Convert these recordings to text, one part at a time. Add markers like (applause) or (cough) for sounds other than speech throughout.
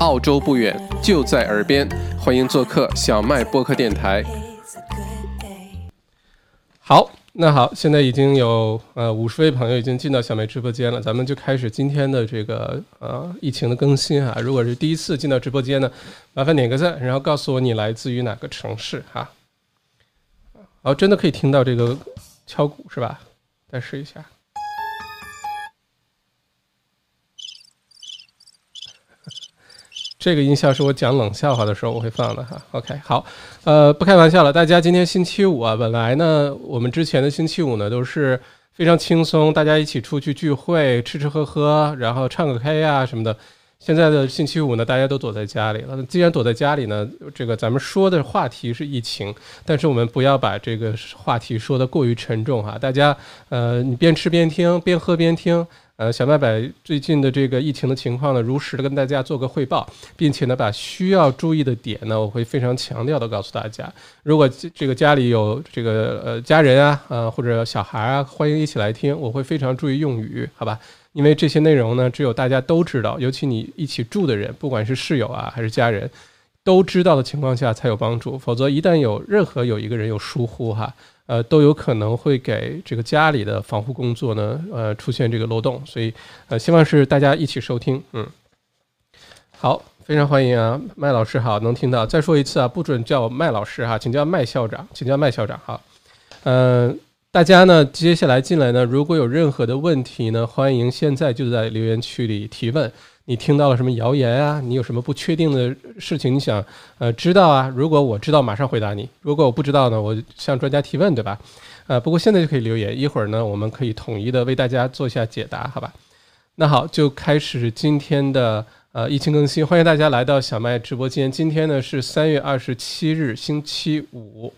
澳洲不远，就在耳边，欢迎做客小麦播客电台。好，那好，现在已经有呃五十位朋友已经进到小麦直播间了，咱们就开始今天的这个呃疫情的更新啊。如果是第一次进到直播间呢，麻烦点个赞，然后告诉我你来自于哪个城市哈。好，真的可以听到这个敲鼓是吧？再试一下。这个音效是我讲冷笑话的时候我会放的哈。OK，好，呃，不开玩笑了，大家今天星期五啊，本来呢，我们之前的星期五呢都是非常轻松，大家一起出去聚会，吃吃喝喝，然后唱个 K 啊什么的。现在的星期五呢，大家都躲在家里了。既然躲在家里呢，这个咱们说的话题是疫情，但是我们不要把这个话题说的过于沉重哈。大家，呃，你边吃边听，边喝边听。(laughs) 呃，小麦把最近的这个疫情的情况呢，如实的跟大家做个汇报，并且呢，把需要注意的点呢，我会非常强调的告诉大家。如果这个家里有这个呃家人啊，呃或者小孩啊，欢迎一起来听，我会非常注意用语，好吧？因为这些内容呢，只有大家都知道，尤其你一起住的人，不管是室友啊还是家人，都知道的情况下才有帮助。否则一旦有任何有一个人有疏忽哈。呃，都有可能会给这个家里的防护工作呢，呃，出现这个漏洞，所以，呃，希望是大家一起收听，嗯，好，非常欢迎啊，麦老师好，能听到，再说一次啊，不准叫麦老师哈，请叫麦校长，请叫麦校长哈，嗯，大家呢，接下来进来呢，如果有任何的问题呢，欢迎现在就在留言区里提问。你听到了什么谣言啊？你有什么不确定的事情你想呃知道啊？如果我知道，马上回答你；如果我不知道呢，我向专家提问，对吧？呃，不过现在就可以留言，一会儿呢，我们可以统一的为大家做一下解答，好吧？那好，就开始今天的呃疫情更新，欢迎大家来到小麦直播间。今天呢是三月二十七日，星期五。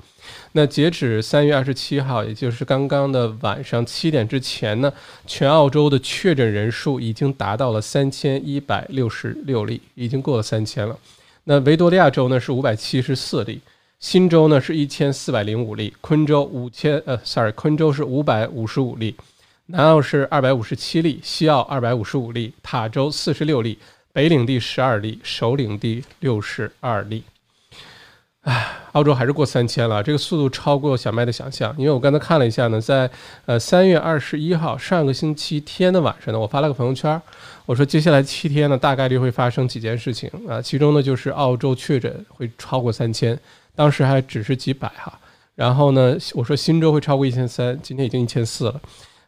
那截止三月二十七号，也就是刚刚的晚上七点之前呢，全澳洲的确诊人数已经达到了三千一百六十六例，已经过了三千了。那维多利亚州呢是五百七十四例，新州呢是一千四百零五例，昆州五千呃，sorry，昆州是五百五十五例，南澳是二百五十七例，西澳二百五十五例，塔州四十六例，北领地十二例，首领地六十二例。唉，澳洲还是过三千了，这个速度超过小麦的想象。因为我刚才看了一下呢，在呃三月二十一号上个星期天的晚上呢，我发了个朋友圈，我说接下来七天呢，大概率会发生几件事情啊，其中呢就是澳洲确诊会超过三千，当时还只是几百哈。然后呢，我说新州会超过一千三，今天已经一千四了。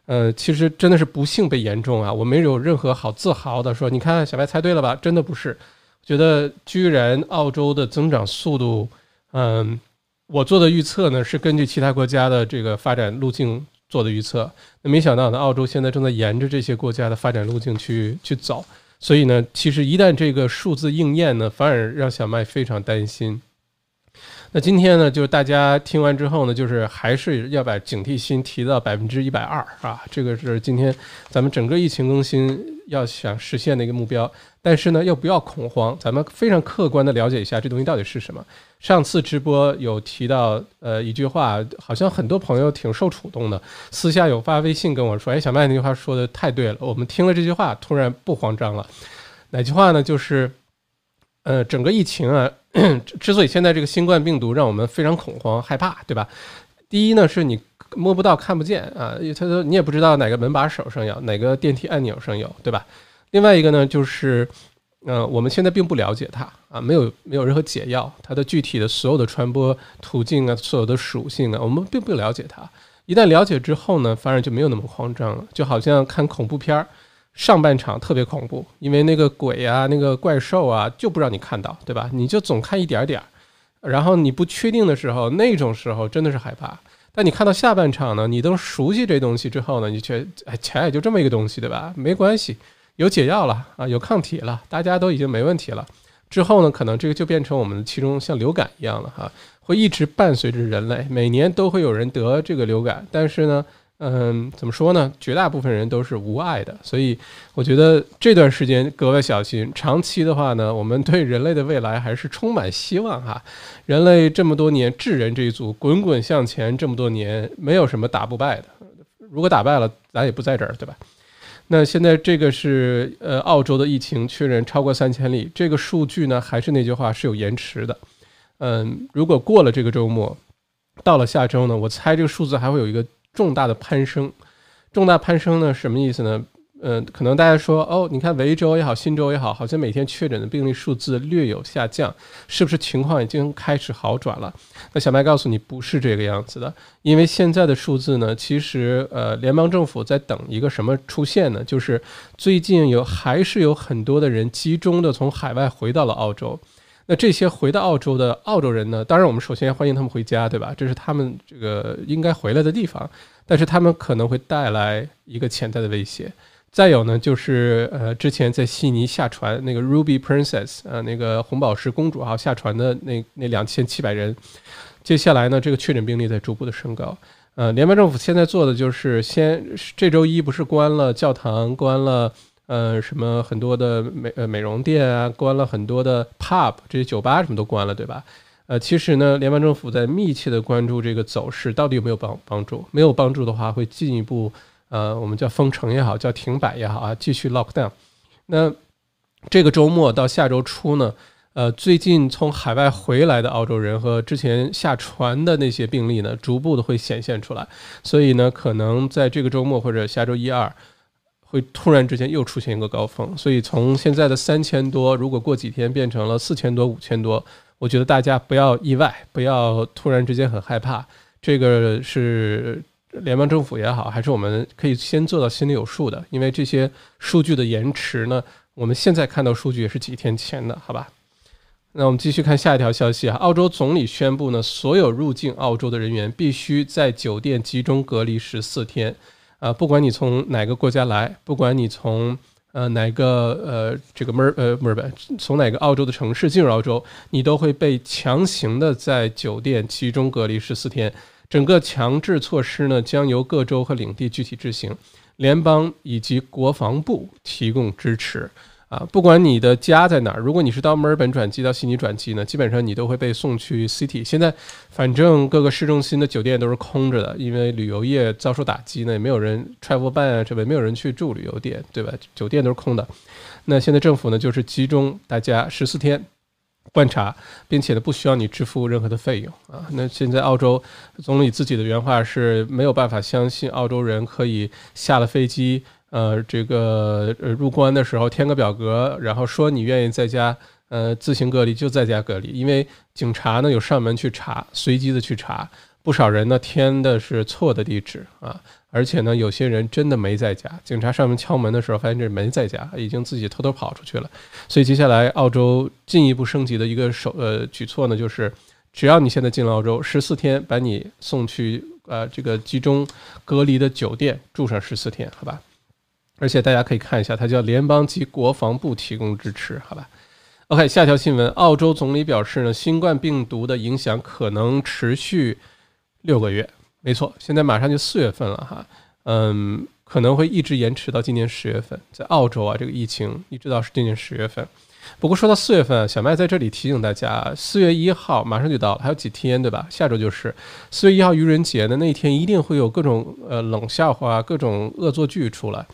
呃，其实真的是不幸被言中啊，我没有任何好自豪的说，你看小麦猜对了吧？真的不是，觉得居然澳洲的增长速度。嗯，我做的预测呢是根据其他国家的这个发展路径做的预测。那没想到呢，澳洲现在正在沿着这些国家的发展路径去去走。所以呢，其实一旦这个数字应验呢，反而让小麦非常担心。那今天呢，就是大家听完之后呢，就是还是要把警惕心提到百分之一百二啊，这个是今天咱们整个疫情更新要想实现的一个目标。但是呢，又不要恐慌，咱们非常客观的了解一下这东西到底是什么。上次直播有提到呃一句话，好像很多朋友挺受触动的，私下有发微信跟我说：“哎，小麦那句话说的太对了。”我们听了这句话，突然不慌张了。哪句话呢？就是呃，整个疫情啊，(coughs) 之所以现在这个新冠病毒让我们非常恐慌害怕，对吧？第一呢，是你摸不到看不见啊，他说你也不知道哪个门把手上有，哪个电梯按钮上有，对吧？另外一个呢，就是，嗯，我们现在并不了解它啊，没有没有任何解药，它的具体的所有的传播途径啊，所有的属性啊，我们并不了解它。一旦了解之后呢，反而就没有那么慌张了。就好像看恐怖片儿，上半场特别恐怖，因为那个鬼啊、那个怪兽啊，就不让你看到，对吧？你就总看一点点儿，然后你不确定的时候，那种时候真的是害怕。但你看到下半场呢，你都熟悉这东西之后呢，你却哎，钱也就这么一个东西，对吧？没关系。有解药了啊，有抗体了，大家都已经没问题了。之后呢，可能这个就变成我们其中像流感一样了哈，会一直伴随着人类，每年都会有人得这个流感。但是呢，嗯，怎么说呢？绝大部分人都是无碍的，所以我觉得这段时间格外小心。长期的话呢，我们对人类的未来还是充满希望哈。人类这么多年智人这一组滚滚向前，这么多年没有什么打不败的。如果打败了，咱也不在这儿，对吧？那现在这个是呃澳洲的疫情确认超过三千例，这个数据呢还是那句话是有延迟的。嗯，如果过了这个周末，到了下周呢，我猜这个数字还会有一个重大的攀升。重大攀升呢什么意思呢？嗯，可能大家说哦，你看维州也好，新州也好，好像每天确诊的病例数字略有下降，是不是情况已经开始好转了？那小麦告诉你，不是这个样子的，因为现在的数字呢，其实呃，联邦政府在等一个什么出现呢？就是最近有还是有很多的人集中的从海外回到了澳洲，那这些回到澳洲的澳洲人呢，当然我们首先欢迎他们回家，对吧？这是他们这个应该回来的地方，但是他们可能会带来一个潜在的威胁。再有呢，就是呃，之前在悉尼下船那个 Ruby Princess，呃，那个红宝石公主号下船的那那两千七百人，接下来呢，这个确诊病例在逐步的升高。呃，联邦政府现在做的就是先这周一不是关了教堂，关了呃什么很多的美呃美容店啊，关了很多的 pub 这些酒吧什么都关了，对吧？呃，其实呢，联邦政府在密切的关注这个走势到底有没有帮帮助，没有帮助的话，会进一步。呃，我们叫封城也好，叫停摆也好啊，继续 lock down。那这个周末到下周初呢，呃，最近从海外回来的澳洲人和之前下船的那些病例呢，逐步的会显现出来。所以呢，可能在这个周末或者下周一二，会突然之间又出现一个高峰。所以从现在的三千多，如果过几天变成了四千多、五千多，我觉得大家不要意外，不要突然之间很害怕。这个是。联邦政府也好，还是我们可以先做到心里有数的，因为这些数据的延迟呢，我们现在看到数据也是几天前的，好吧？那我们继续看下一条消息啊，澳洲总理宣布呢，所有入境澳洲的人员必须在酒店集中隔离十四天，啊，不管你从哪个国家来，不管你从呃哪个呃这个墨尔呃墨尔本从哪个澳洲的城市进入澳洲，你都会被强行的在酒店集中隔离十四天。整个强制措施呢，将由各州和领地具体执行，联邦以及国防部提供支持。啊，不管你的家在哪儿，如果你是到墨尔本转机到悉尼转机呢，基本上你都会被送去 City。现在反正各个市中心的酒店都是空着的，因为旅游业遭受打击呢，也没有人 travel ban 啊，这边没有人去住旅游店，对吧？酒店都是空的。那现在政府呢，就是集中大家十四天。观察，并且呢，不需要你支付任何的费用啊。那现在澳洲总理自己的原话是没有办法相信澳洲人可以下了飞机，呃，这个呃入关的时候填个表格，然后说你愿意在家呃自行隔离就在家隔离，因为警察呢有上门去查，随机的去查，不少人呢填的是错的地址啊。而且呢，有些人真的没在家。警察上门敲门的时候，发现这没在家，已经自己偷偷跑出去了。所以接下来，澳洲进一步升级的一个手呃举措呢，就是只要你现在进了澳洲，十四天把你送去呃这个集中隔离的酒店住上十四天，好吧？而且大家可以看一下，它叫联邦及国防部提供支持，好吧？OK，下条新闻，澳洲总理表示呢，新冠病毒的影响可能持续六个月。没错，现在马上就四月份了哈，嗯，可能会一直延迟到今年十月份。在澳洲啊，这个疫情一直到是今年十月份。不过说到四月份，小麦在这里提醒大家，四月一号马上就到了，还有几天对吧？下周就是四月一号愚人节的那一天，一定会有各种呃冷笑话、各种恶作剧出来。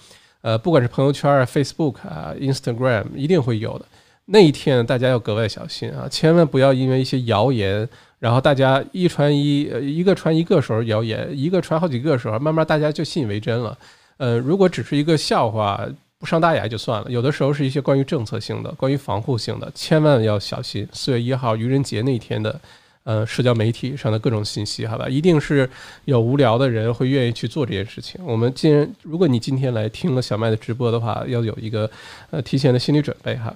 呃，不管是朋友圈啊、Facebook 啊、Instagram，一定会有的。那一天大家要格外小心啊，千万不要因为一些谣言。然后大家一传一，呃一个传一个时候谣言，一个传好几个时候，慢慢大家就信以为真了。呃，如果只是一个笑话，不伤大雅就算了。有的时候是一些关于政策性的、关于防护性的，千万要小心。四月一号愚人节那天的，呃，社交媒体上的各种信息，好吧，一定是有无聊的人会愿意去做这件事情。我们既然，如果你今天来听了小麦的直播的话，要有一个呃提前的心理准备哈。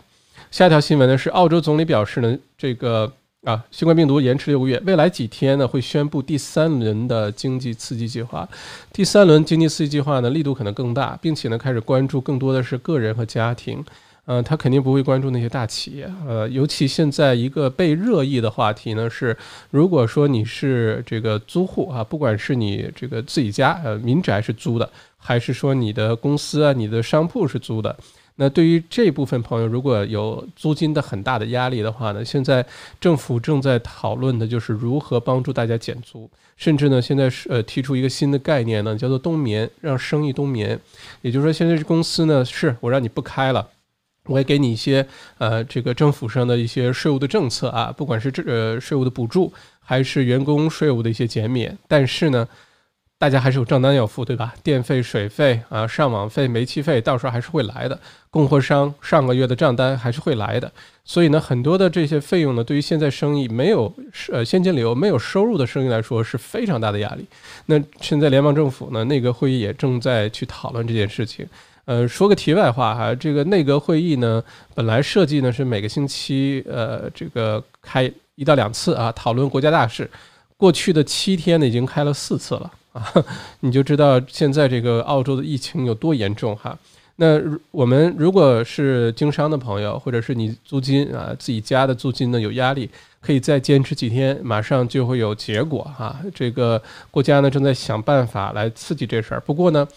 下一条新闻呢是澳洲总理表示呢，这个。啊，新冠病毒延迟六个月，未来几天呢会宣布第三轮的经济刺激计划。第三轮经济刺激计划呢力度可能更大，并且呢开始关注更多的是个人和家庭。嗯，他肯定不会关注那些大企业。呃，尤其现在一个被热议的话题呢是，如果说你是这个租户啊，不管是你这个自己家呃民宅是租的，还是说你的公司啊、你的商铺是租的。那对于这部分朋友，如果有租金的很大的压力的话呢，现在政府正在讨论的就是如何帮助大家减租，甚至呢，现在是呃提出一个新的概念呢，叫做冬眠，让生意冬眠。也就是说，现在这公司呢，是我让你不开了，我也给你一些呃这个政府上的一些税务的政策啊，不管是这呃税务的补助，还是员工税务的一些减免，但是呢。大家还是有账单要付，对吧？电费、水费啊，上网费、煤气费，到时候还是会来的。供货商上个月的账单还是会来的。所以呢，很多的这些费用呢，对于现在生意没有呃现金流、没有收入的生意来说是非常大的压力。那现在联邦政府呢，内阁会议也正在去讨论这件事情。呃，说个题外话哈，这个内阁会议呢，本来设计呢是每个星期呃这个开一到两次啊，讨论国家大事。过去的七天呢，已经开了四次了。啊，你就知道现在这个澳洲的疫情有多严重哈。那我们如果是经商的朋友，或者是你租金啊自己家的租金呢有压力，可以再坚持几天，马上就会有结果哈。这个国家呢正在想办法来刺激这事儿。不过呢。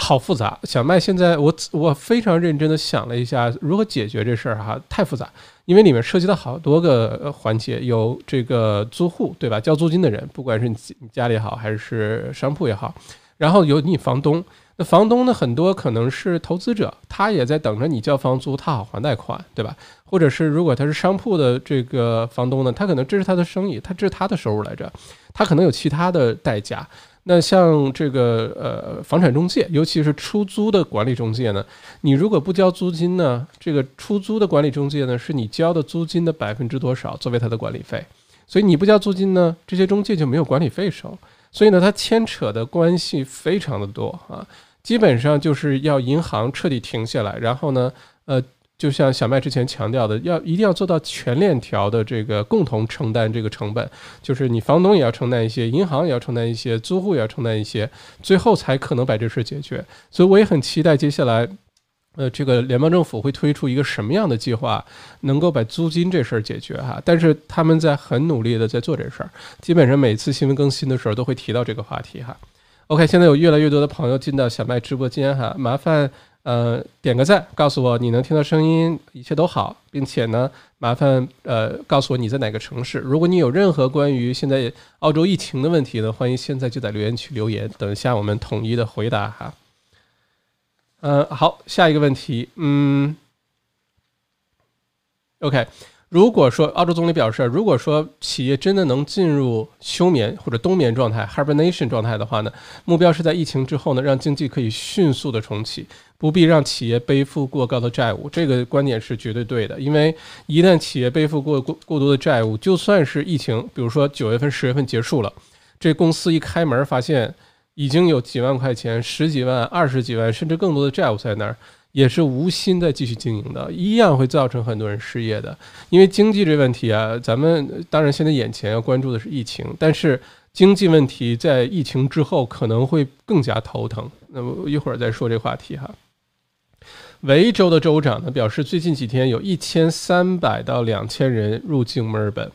好复杂，小麦现在我我非常认真的想了一下如何解决这事儿哈，太复杂，因为里面涉及到好多个环节，有这个租户对吧，交租金的人，不管是你你家里好还是商铺也好，然后有你房东，那房东呢很多可能是投资者，他也在等着你交房租，他好还贷款对吧？或者是如果他是商铺的这个房东呢，他可能这是他的生意，他这是他的收入来着，他可能有其他的代价。那像这个呃房产中介，尤其是出租的管理中介呢，你如果不交租金呢，这个出租的管理中介呢，是你交的租金的百分之多少作为他的管理费，所以你不交租金呢，这些中介就没有管理费收，所以呢，它牵扯的关系非常的多啊，基本上就是要银行彻底停下来，然后呢，呃。就像小麦之前强调的，要一定要做到全链条的这个共同承担这个成本，就是你房东也要承担一些，银行也要承担一些，租户也要承担一些，最后才可能把这事解决。所以我也很期待接下来，呃，这个联邦政府会推出一个什么样的计划，能够把租金这事儿解决哈。但是他们在很努力的在做这事儿，基本上每次新闻更新的时候都会提到这个话题哈。OK，现在有越来越多的朋友进到小麦直播间哈，麻烦。呃，点个赞，告诉我你能听到声音，一切都好，并且呢，麻烦呃告诉我你在哪个城市。如果你有任何关于现在澳洲疫情的问题呢，欢迎现在就在留言区留言，等一下我们统一的回答哈。嗯，好，下一个问题，嗯，OK。如果说澳洲总理表示，如果说企业真的能进入休眠或者冬眠状态 （hibernation 状态）的话呢，目标是在疫情之后呢，让经济可以迅速的重启，不必让企业背负过高的债务。这个观点是绝对对的，因为一旦企业背负过过过多的债务，就算是疫情，比如说九月份、十月份结束了，这公司一开门发现已经有几万块钱、十几万、二十几万，甚至更多的债务在那儿。也是无心再继续经营的，一样会造成很多人失业的。因为经济这问题啊，咱们当然现在眼前要关注的是疫情，但是经济问题在疫情之后可能会更加头疼。那么一会儿再说这话题哈。维州的州长呢表示，最近几天有一千三百到两千人入境墨尔本。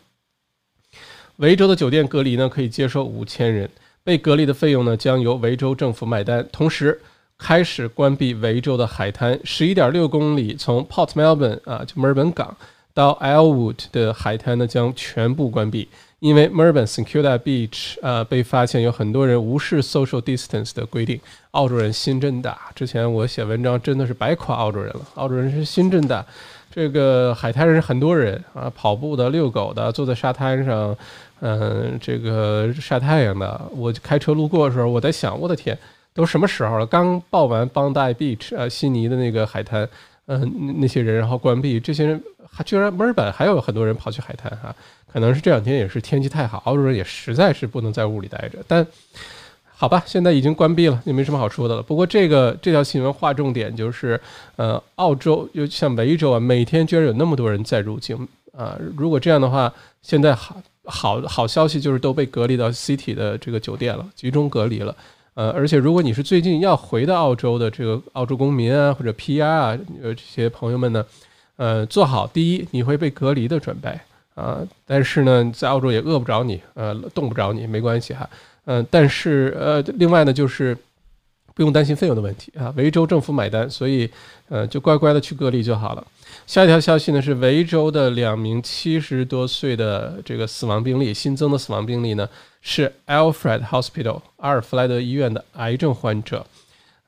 维州的酒店隔离呢可以接受五千人，被隔离的费用呢将由维州政府买单，同时。开始关闭维州的海滩，十一点六公里从 Port Melbourne 啊，就墨尔本港到 Elwood 的海滩呢将全部关闭，因为墨尔本 Secure Beach 啊被发现有很多人无视 social distance 的规定。澳洲人心真大，之前我写文章真的是白夸澳洲人了。澳洲人是心真大，这个海滩上很多人啊，跑步的、遛狗的、坐在沙滩上，嗯，这个晒太阳的。我开车路过的时候，我在想，我的天。都什么时候了？刚报完 Bondi Beach 呃悉尼的那个海滩，嗯，那些人然后关闭，这些人还居然墨尔本还有很多人跑去海滩哈，可能是这两天也是天气太好，澳洲人也实在是不能在屋里待着。但好吧，现在已经关闭了，也没什么好说的了。不过这个这条新闻划重点就是，呃，澳洲又像维州啊，每天居然有那么多人在入境啊！如果这样的话，现在好好好消息就是都被隔离到 City 的这个酒店了，集中隔离了。呃，而且如果你是最近要回到澳洲的这个澳洲公民啊，或者 PR 啊，呃，这些朋友们呢，呃，做好第一你会被隔离的准备啊。但是呢，在澳洲也饿不着你，呃，冻不着你，没关系哈。嗯，但是呃，另外呢，就是不用担心费用的问题啊，维州政府买单，所以呃就乖乖的去隔离就好了。下一条消息呢是维州的两名七十多岁的这个死亡病例，新增的死亡病例呢是 Alfred Hospital 阿尔弗莱德医院的癌症患者。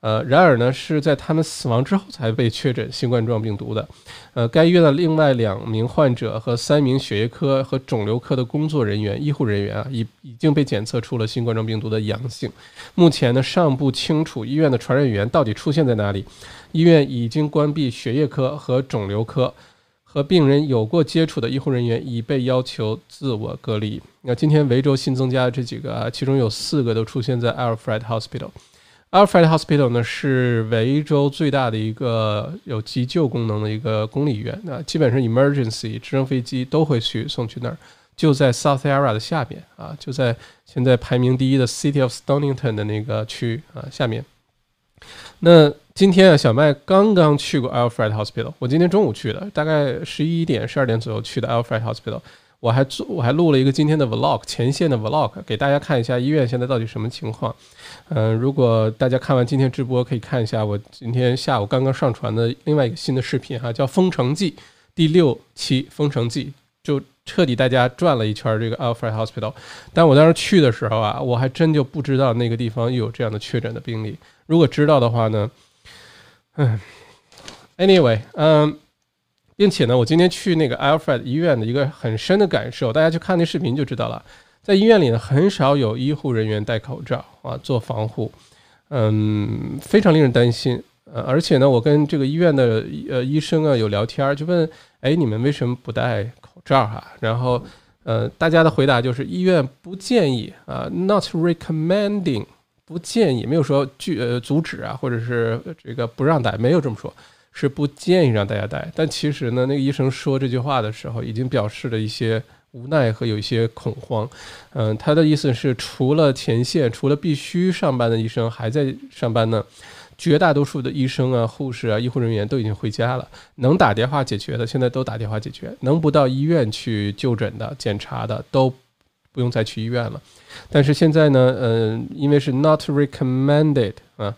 呃，然而呢，是在他们死亡之后才被确诊新冠状病毒的。呃，该医院的另外两名患者和三名血液科和肿瘤科的工作人员、医护人员啊，已已经被检测出了新冠状病毒的阳性。目前呢，尚不清楚医院的传染源到底出现在哪里。医院已经关闭血液科和肿瘤科，和病人有过接触的医护人员已被要求自我隔离。那今天维州新增加的这几个啊，其中有四个都出现在 Alfred Hospital。Alfred Hospital 呢是维州最大的一个有急救功能的一个公立医院，那基本上 emergency 直升飞机都会去送去那儿，就在 South Yarra 的下边啊，就在现在排名第一的 City of Stonington 的那个区啊下面。那今天啊，小麦刚刚去过 Alfred Hospital，我今天中午去的，大概十一点、十二点左右去的 Alfred Hospital。我还做，我还录了一个今天的 vlog，前线的 vlog，给大家看一下医院现在到底什么情况。嗯，如果大家看完今天直播，可以看一下我今天下午刚刚上传的另外一个新的视频哈，叫《封城记》第六期《封城记》，就彻底大家转了一圈这个 Alfred Hospital。但我当时去的时候啊，我还真就不知道那个地方又有这样的确诊的病例。如果知道的话呢，嗯，anyway，嗯。并且呢，我今天去那个 Alfred 医院的一个很深的感受，大家去看那视频就知道了。在医院里呢，很少有医护人员戴口罩啊，做防护，嗯，非常令人担心。呃，而且呢，我跟这个医院的呃医生啊有聊天，就问，哎，你们为什么不戴口罩哈？然后，呃，大家的回答就是医院不建议啊，not recommending，不建议，没有说拒呃阻止啊，或者是这个不让戴，没有这么说。是不建议让大家戴，但其实呢，那个医生说这句话的时候，已经表示了一些无奈和有一些恐慌。嗯，他的意思是，除了前线，除了必须上班的医生还在上班呢，绝大多数的医生啊、护士啊、医护人员都已经回家了。能打电话解决的，现在都打电话解决；能不到医院去就诊的、检查的，都不用再去医院了。但是现在呢，嗯，因为是 not recommended 啊。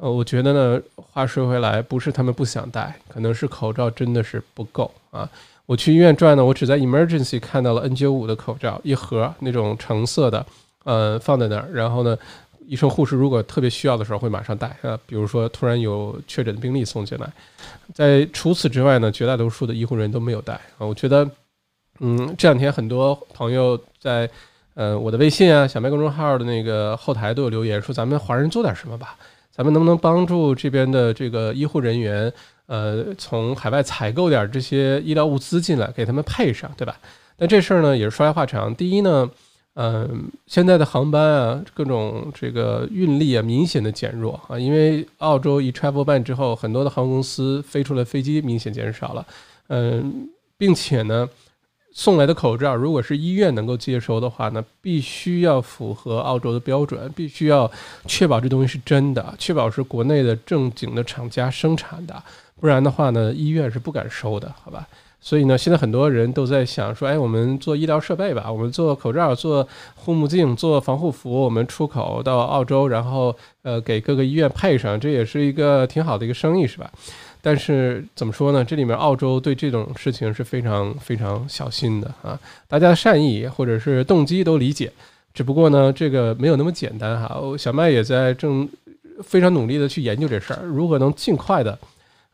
呃，我觉得呢，话说回来，不是他们不想戴，可能是口罩真的是不够啊。我去医院转呢，我只在 emergency 看到了 N95 的口罩一盒，那种橙色的，呃，放在那儿。然后呢，医生护士如果特别需要的时候会马上戴啊。比如说突然有确诊病例送进来，在除此之外呢，绝大多数的医护人都没有戴啊。我觉得，嗯，这两天很多朋友在呃我的微信啊、小麦公众号的那个后台都有留言说，咱们华人做点什么吧。咱们能不能帮助这边的这个医护人员，呃，从海外采购点这些医疗物资进来，给他们配上，对吧？但这事儿呢，也是说来话长。第一呢，嗯，现在的航班啊，各种这个运力啊，明显的减弱啊，因为澳洲一 travel ban 之后，很多的航空公司飞出来飞机明显减少了，嗯，并且呢。送来的口罩，如果是医院能够接收的话呢，必须要符合澳洲的标准，必须要确保这东西是真的，确保是国内的正经的厂家生产的，不然的话呢，医院是不敢收的，好吧？所以呢，现在很多人都在想说，哎，我们做医疗设备吧，我们做口罩、做护目镜、做防护服，我们出口到澳洲，然后呃给各个医院配上，这也是一个挺好的一个生意，是吧？但是怎么说呢？这里面澳洲对这种事情是非常非常小心的啊！大家的善意或者是动机都理解，只不过呢，这个没有那么简单哈。小麦也在正非常努力的去研究这事儿，如何能尽快的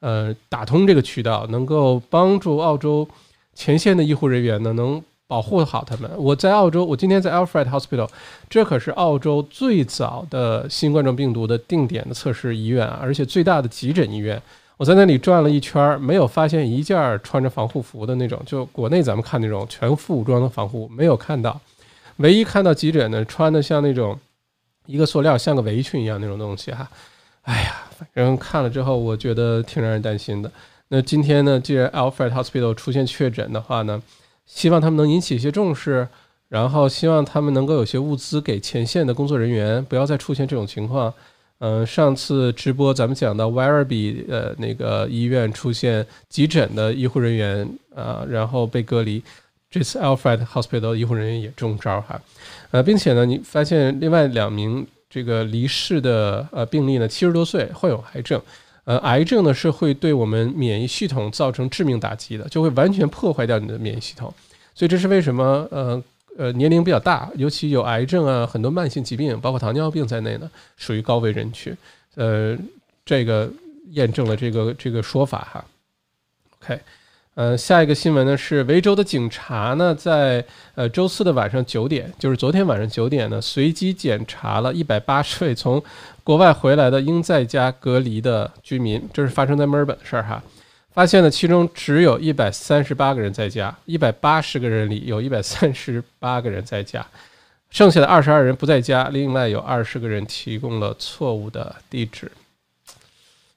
呃打通这个渠道，能够帮助澳洲前线的医护人员呢，能保护好他们。我在澳洲，我今天在 Alfred Hospital，这可是澳洲最早的新冠状病毒的定点的测试医院啊，而且最大的急诊医院。我在那里转了一圈，没有发现一件穿着防护服的那种，就国内咱们看那种全副武装的防护，没有看到。唯一看到急诊呢穿的像那种一个塑料像个围裙一样那种东西哈。哎呀，反正看了之后，我觉得挺让人担心的。那今天呢，既然 Alfred Hospital 出现确诊的话呢，希望他们能引起一些重视，然后希望他们能够有些物资给前线的工作人员，不要再出现这种情况。嗯，上次直播咱们讲到 Werribee 呃那个医院出现急诊的医护人员啊，然后被隔离。这次 Alfred Hospital 医护人员也中招哈，呃，并且呢，你发现另外两名这个离世的呃病例呢，七十多岁患有癌症，呃，癌症呢是会对我们免疫系统造成致命打击的，就会完全破坏掉你的免疫系统。所以这是为什么呃呃年龄比较大，尤其有癌症啊，很多慢性疾病，包括糖尿病在内呢，属于高危人群。呃，这个验证了这个这个说法哈。OK。呃，下一个新闻呢是维州的警察呢，在呃周四的晚上九点，就是昨天晚上九点呢，随机检查了一百八十位从国外回来的应在家隔离的居民，这是发生在墨尔本的事儿哈。发现呢，其中只有一百三十八个人在家，一百八十个人里有一百三十八个人在家，剩下的二十二人不在家，另外有二十个人提供了错误的地址。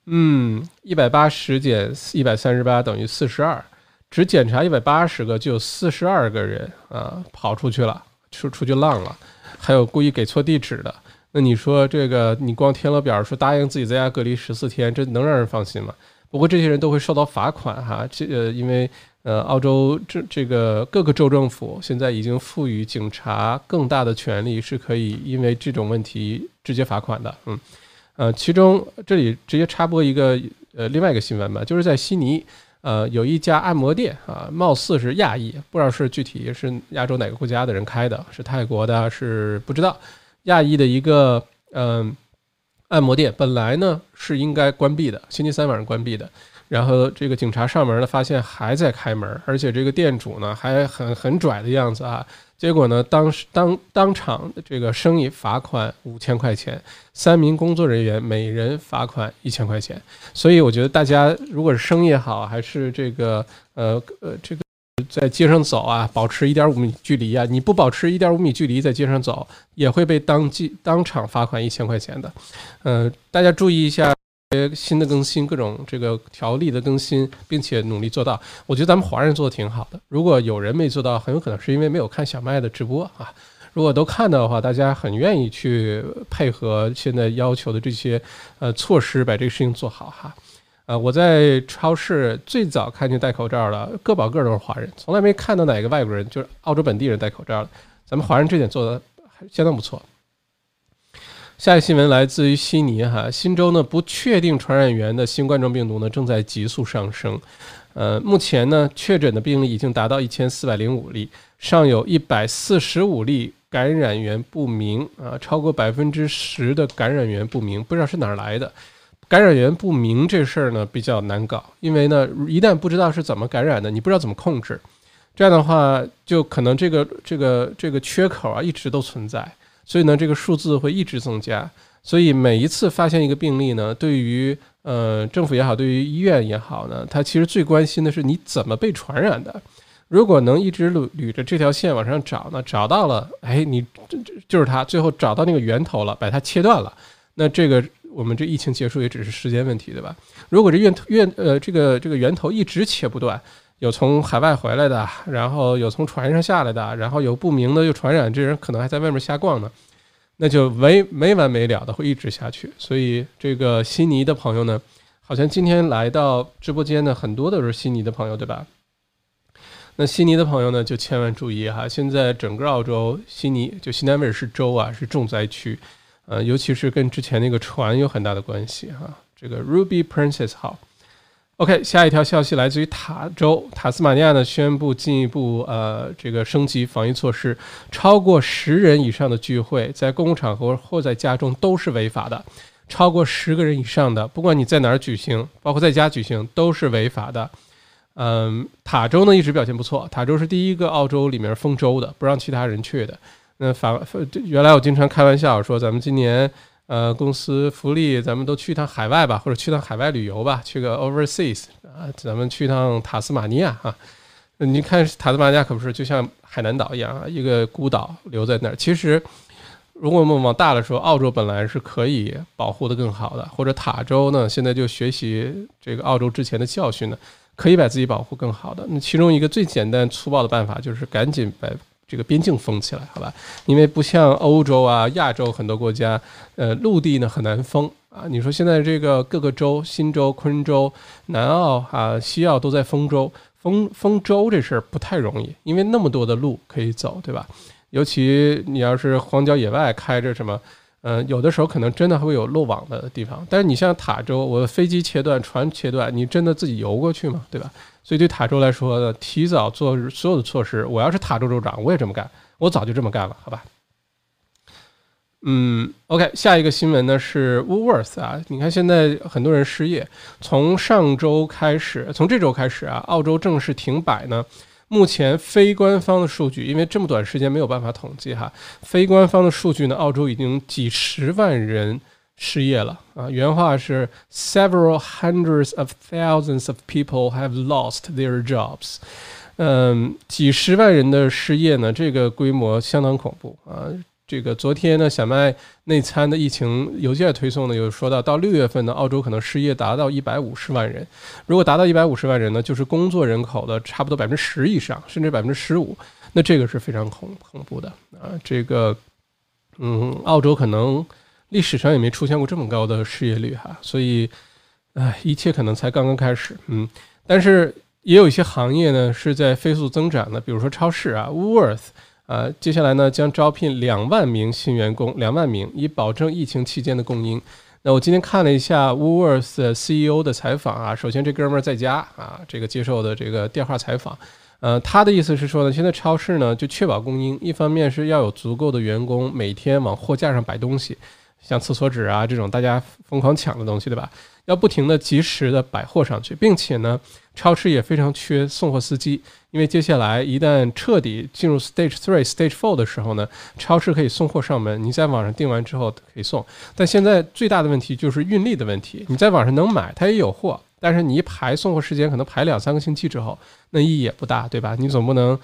嗯，一百八十减一百三十八等于四十二，只检查一百八十个，就有四十二个人啊跑出去了，出出去浪了，还有故意给错地址的。那你说这个，你光填了表说答应自己在家隔离十四天，这能让人放心吗？不过这些人都会受到罚款哈，这呃，因为呃，澳洲这这个各个州政府现在已经赋予警察更大的权利，是可以因为这种问题直接罚款的，嗯。呃，其中这里直接插播一个呃另外一个新闻吧，就是在悉尼，呃，有一家按摩店啊，貌似是亚裔，不知道是具体是亚洲哪个国家的人开的，是泰国的，是不知道，亚裔的一个嗯按摩店，本来呢是应该关闭的，星期三晚上关闭的，然后这个警察上门呢，发现还在开门，而且这个店主呢还很很拽的样子啊。结果呢？当时当当场这个生意罚款五千块钱，三名工作人员每人罚款一千块钱。所以我觉得大家如果是生意好，还是这个呃呃这个在街上走啊，保持一点五米距离啊，你不保持一点五米距离在街上走，也会被当即当场罚款一千块钱的。嗯，大家注意一下。些新的更新，各种这个条例的更新，并且努力做到。我觉得咱们华人做的挺好的。如果有人没做到，很有可能是因为没有看小麦的直播啊。如果都看到的话，大家很愿意去配合现在要求的这些呃措施，把这个事情做好哈。呃，我在超市最早看见戴口罩的，个保个都是华人，从来没看到哪个外国人，就是澳洲本地人戴口罩的。咱们华人这点做的还相当不错。下一新闻来自于悉尼哈，新州呢不确定传染源的新冠状病毒呢正在急速上升，呃，目前呢确诊的病例已经达到一千四百零五例，尚有一百四十五例感染源不明啊，超过百分之十的感染源不明，不知道是哪儿来的。感染源不明这事儿呢比较难搞，因为呢一旦不知道是怎么感染的，你不知道怎么控制，这样的话就可能这个这个这个缺口啊一直都存在。所以呢，这个数字会一直增加。所以每一次发现一个病例呢，对于呃政府也好，对于医院也好呢，他其实最关心的是你怎么被传染的。如果能一直捋捋着这条线往上找呢，找到了，哎，你这这就是他，最后找到那个源头了，把它切断了，那这个我们这疫情结束也只是时间问题，对吧？如果这源源呃这个这个源头一直切不断。有从海外回来的，然后有从船上下来的，然后有不明的又传染，这人可能还在外面瞎逛呢，那就没没完没了的会一直下去。所以这个悉尼的朋友呢，好像今天来到直播间的很多都是悉尼的朋友，对吧？那悉尼的朋友呢，就千万注意哈，现在整个澳洲悉尼就西南威尔士州啊是重灾区，呃，尤其是跟之前那个船有很大的关系哈。这个 Ruby Princess 号。OK，下一条消息来自于塔州，塔斯马尼亚呢宣布进一步呃这个升级防疫措施，超过十人以上的聚会在公共场合或在家中都是违法的，超过十个人以上的，不管你在哪儿举行，包括在家举行都是违法的。嗯，塔州呢一直表现不错，塔州是第一个澳洲里面封州的，不让其他人去的。那反原来我经常开玩笑说，咱们今年。呃，公司福利，咱们都去一趟海外吧，或者去趟海外旅游吧，去个 overseas 啊，咱们去趟塔斯马尼亚啊。你看塔斯马尼亚可不是就像海南岛一样啊，一个孤岛留在那儿。其实，如果我们往大了说，澳洲本来是可以保护的更好的，或者塔州呢，现在就学习这个澳洲之前的教训呢，可以把自己保护更好的。那其中一个最简单粗暴的办法就是赶紧把。这个边境封起来，好吧？因为不像欧洲啊、亚洲很多国家，呃，陆地呢很难封啊。你说现在这个各个州，新州、昆州、南澳啊、西澳都在封州，封封州这事儿不太容易，因为那么多的路可以走，对吧？尤其你要是荒郊野外开着什么嗯，有的时候可能真的会有漏网的地方。但是你像塔州，我飞机切断、船切断，你真的自己游过去吗？对吧？所以对塔州来说呢，提早做所有的措施。我要是塔州州长，我也这么干，我早就这么干了，好吧？嗯，OK，下一个新闻呢是 Woolworth 啊，你看现在很多人失业，从上周开始，从这周开始啊，澳洲正式停摆呢。目前非官方的数据，因为这么短时间没有办法统计哈，非官方的数据呢，澳洲已经几十万人失业了啊。原话是 Several hundreds of thousands of people have lost their jobs。嗯，几十万人的失业呢，这个规模相当恐怖啊。这个昨天呢，小麦内参的疫情邮件推送呢，有说到到六月份呢，澳洲可能失业达到一百五十万人。如果达到一百五十万人呢，就是工作人口的差不多百分之十以上，甚至百分之十五。那这个是非常恐恐怖的啊！这个，嗯，澳洲可能历史上也没出现过这么高的失业率哈，所以，唉，一切可能才刚刚开始。嗯，但是也有一些行业呢是在飞速增长的，比如说超市啊，Woolworth。呃，接下来呢，将招聘两万名新员工，两万名，以保证疫情期间的供应。那我今天看了一下 Woolworth CEO 的采访啊，首先这哥们儿在家啊，这个接受的这个电话采访，呃，他的意思是说呢，现在超市呢就确保供应，一方面是要有足够的员工每天往货架上摆东西，像厕所纸啊这种大家疯狂抢的东西，对吧？要不停的及时的摆货上去，并且呢，超市也非常缺送货司机。因为接下来一旦彻底进入 Stage Three、Stage Four 的时候呢，超市可以送货上门，你在网上订完之后可以送。但现在最大的问题就是运力的问题。你在网上能买，它也有货，但是你一排送货时间可能排两三个星期之后，那意义也不大，对吧？你总不能，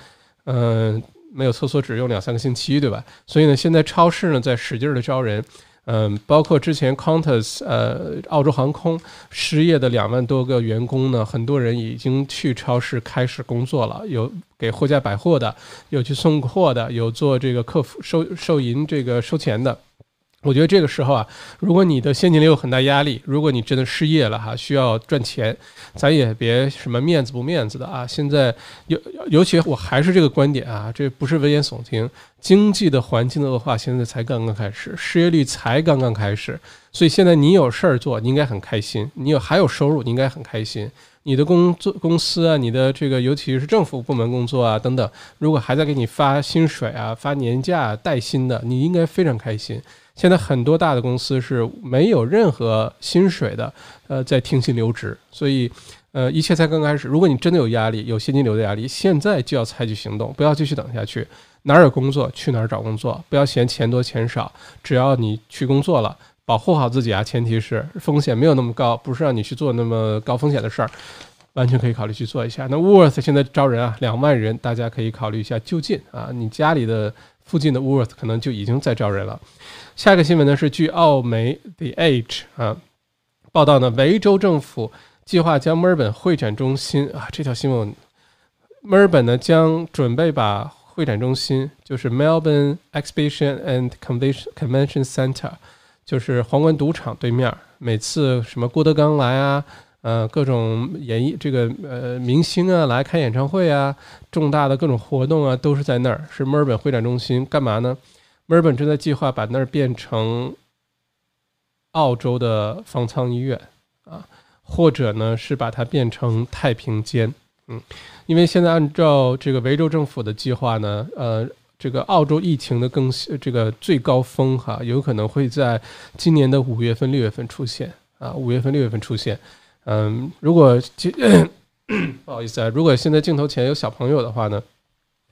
嗯，没有厕所纸用两三个星期，对吧？所以呢，现在超市呢在使劲的招人。嗯，包括之前 Qantas，呃，澳洲航空失业的两万多个员工呢，很多人已经去超市开始工作了，有给货架摆货的，有去送货的，有做这个客服收收银这个收钱的。我觉得这个时候啊，如果你的现金流有很大压力，如果你真的失业了哈，需要赚钱，咱也别什么面子不面子的啊。现在尤尤其我还是这个观点啊，这不是危言耸听，经济的环境的恶化现在才刚刚开始，失业率才刚刚开始，所以现在你有事儿做，你应该很开心，你有还有收入，你应该很开心。你的工作公司啊，你的这个尤其是政府部门工作啊等等，如果还在给你发薪水啊、发年假带薪的，你应该非常开心。现在很多大的公司是没有任何薪水的，呃，在停薪留职，所以，呃，一切才刚开始。如果你真的有压力，有现金流的压力，现在就要采取行动，不要继续等下去。哪儿有工作去哪儿找工作，不要嫌钱多钱少，只要你去工作了，保护好自己啊，前提是风险没有那么高，不是让你去做那么高风险的事儿，完全可以考虑去做一下。那 Worth 现在招人啊，两万人，大家可以考虑一下就近啊，你家里的附近的 Worth 可能就已经在招人了。下一个新闻呢是据澳媒 The Age 啊报道呢，维州政府计划将墨尔本会展中心啊这条新闻，墨尔本呢将准备把会展中心就是 Melbourne Exhibition and Convention Convention Center，就是皇冠赌场对面，每次什么郭德纲来啊，呃各种演艺这个呃明星啊来开演唱会啊，重大的各种活动啊都是在那儿，是墨尔本会展中心，干嘛呢？墨尔本正在计划把那儿变成澳洲的方舱医院啊，或者呢是把它变成太平间。嗯，因为现在按照这个维州政府的计划呢，呃，这个澳洲疫情的更这个最高峰哈，有可能会在今年的五月份、六月份出现啊，五月份、六月份出现。嗯，如果 (coughs) 不好意思啊，如果现在镜头前有小朋友的话呢？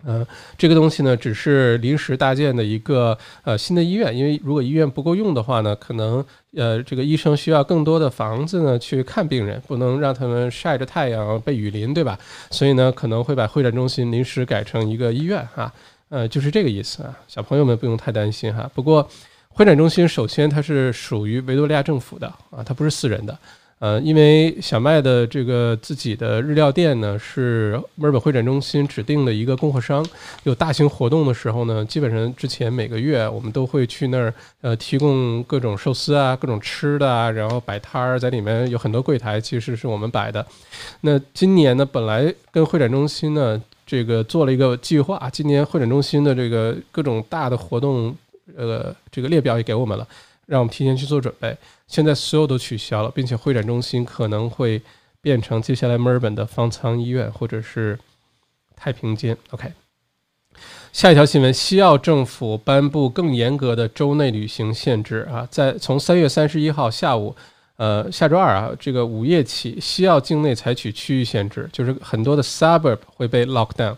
嗯，这个东西呢，只是临时搭建的一个呃新的医院，因为如果医院不够用的话呢，可能呃这个医生需要更多的房子呢去看病人，不能让他们晒着太阳被雨淋，对吧？所以呢，可能会把会展中心临时改成一个医院啊，呃，就是这个意思啊，小朋友们不用太担心哈。不过会展中心首先它是属于维多利亚政府的啊，它不是私人的。呃，因为小麦的这个自己的日料店呢，是墨尔本会展中心指定的一个供货商。有大型活动的时候呢，基本上之前每个月我们都会去那儿，呃，提供各种寿司啊、各种吃的啊，然后摆摊儿，在里面有很多柜台，其实是我们摆的。那今年呢，本来跟会展中心呢，这个做了一个计划，今年会展中心的这个各种大的活动。呃这个列表也给我们了，让我们提前去做准备。现在所有都取消了，并且会展中心可能会变成接下来墨尔本的方舱医院或者是太平间。OK，下一条新闻：西澳政府颁布更严格的州内旅行限制啊，在从三月三十一号下午。呃，下周二啊，这个午夜起，西澳境内采取区域限制，就是很多的 suburb 会被 lock down。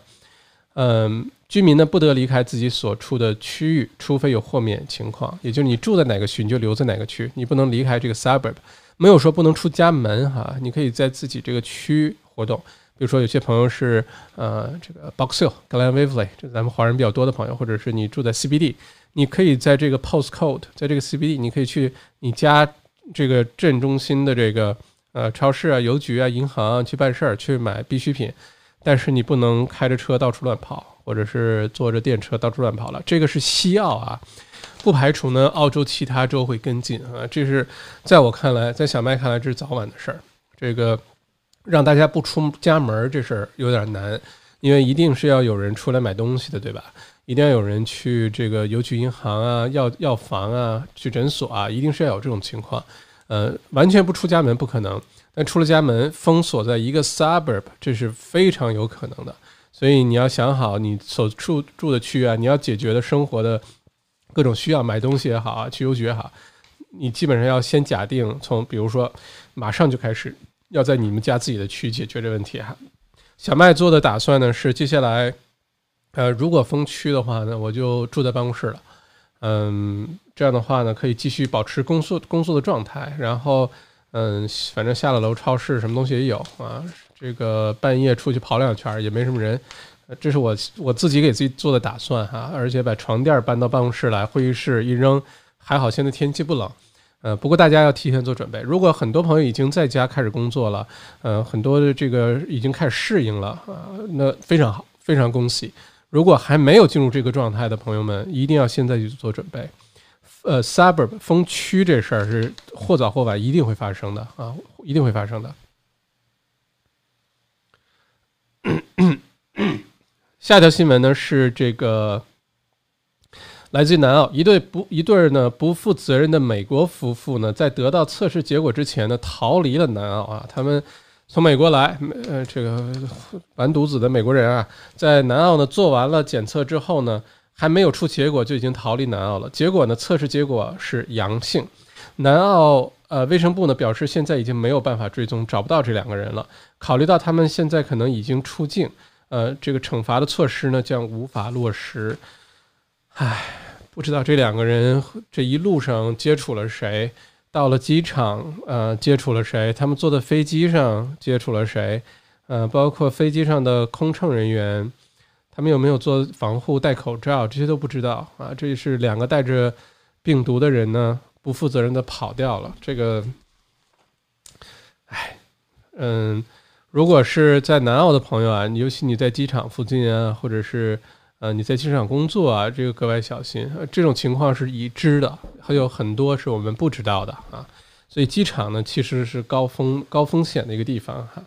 嗯，居民呢不得离开自己所处的区域，除非有豁免情况，也就是你住在哪个区，你就留在哪个区，你不能离开这个 suburb。没有说不能出家门哈，你可以在自己这个区活动。比如说，有些朋友是呃这个 Box Hill、Glen Waverly，这是咱们华人比较多的朋友，或者是你住在 CBD，你可以在这个 postcode，在这个 CBD，你可以去你家。这个镇中心的这个呃超市啊、邮局啊、银行啊去办事儿、去买必需品，但是你不能开着车到处乱跑，或者是坐着电车到处乱跑了。这个是西澳啊，不排除呢澳洲其他州会跟进啊。这是在我看来，在小麦看来这是早晚的事儿。这个让大家不出家门这事儿有点难，因为一定是要有人出来买东西的，对吧？一定要有人去这个邮局、银行啊、药药房啊、去诊所啊，一定是要有这种情况。呃，完全不出家门不可能，但出了家门封锁在一个 suburb，这是非常有可能的。所以你要想好你所住住的区啊，你要解决的生活的各种需要，买东西也好啊，去邮局也好，你基本上要先假定从，比如说马上就开始要在你们家自己的区解决这问题哈。小麦做的打算呢是接下来。呃，如果封区的话呢，我就住在办公室了。嗯，这样的话呢，可以继续保持工作工作的状态。然后，嗯，反正下了楼，超市什么东西也有啊。这个半夜出去跑两圈也没什么人。这是我我自己给自己做的打算哈。而且把床垫搬到办公室来，会议室一扔，还好现在天气不冷。呃，不过大家要提前做准备。如果很多朋友已经在家开始工作了，呃，很多的这个已经开始适应了啊，那非常好，非常恭喜。如果还没有进入这个状态的朋友们，一定要现在去做准备。呃，suburb 封区这事儿是或早或晚一定会发生的啊，一定会发生的。(coughs) 下一条新闻呢是这个来自于南澳一对不一对呢不负责任的美国夫妇呢，在得到测试结果之前呢逃离了南澳啊，他们。从美国来，呃，这个完犊子的美国人啊，在南澳呢做完了检测之后呢，还没有出结果就已经逃离南澳了。结果呢，测试结果是阳性。南澳呃卫生部呢表示，现在已经没有办法追踪，找不到这两个人了。考虑到他们现在可能已经出境，呃，这个惩罚的措施呢将无法落实。唉，不知道这两个人这一路上接触了谁。到了机场，呃，接触了谁？他们坐的飞机上接触了谁？呃，包括飞机上的空乘人员，他们有没有做防护、戴口罩？这些都不知道啊！这是两个带着病毒的人呢，不负责任的跑掉了。这个，哎，嗯，如果是在南澳的朋友啊，尤其你在机场附近啊，或者是。呃，你在机场工作啊，这个格外小心。这种情况是已知的，还有很多是我们不知道的啊。所以机场呢，其实是高风高风险的一个地方哈。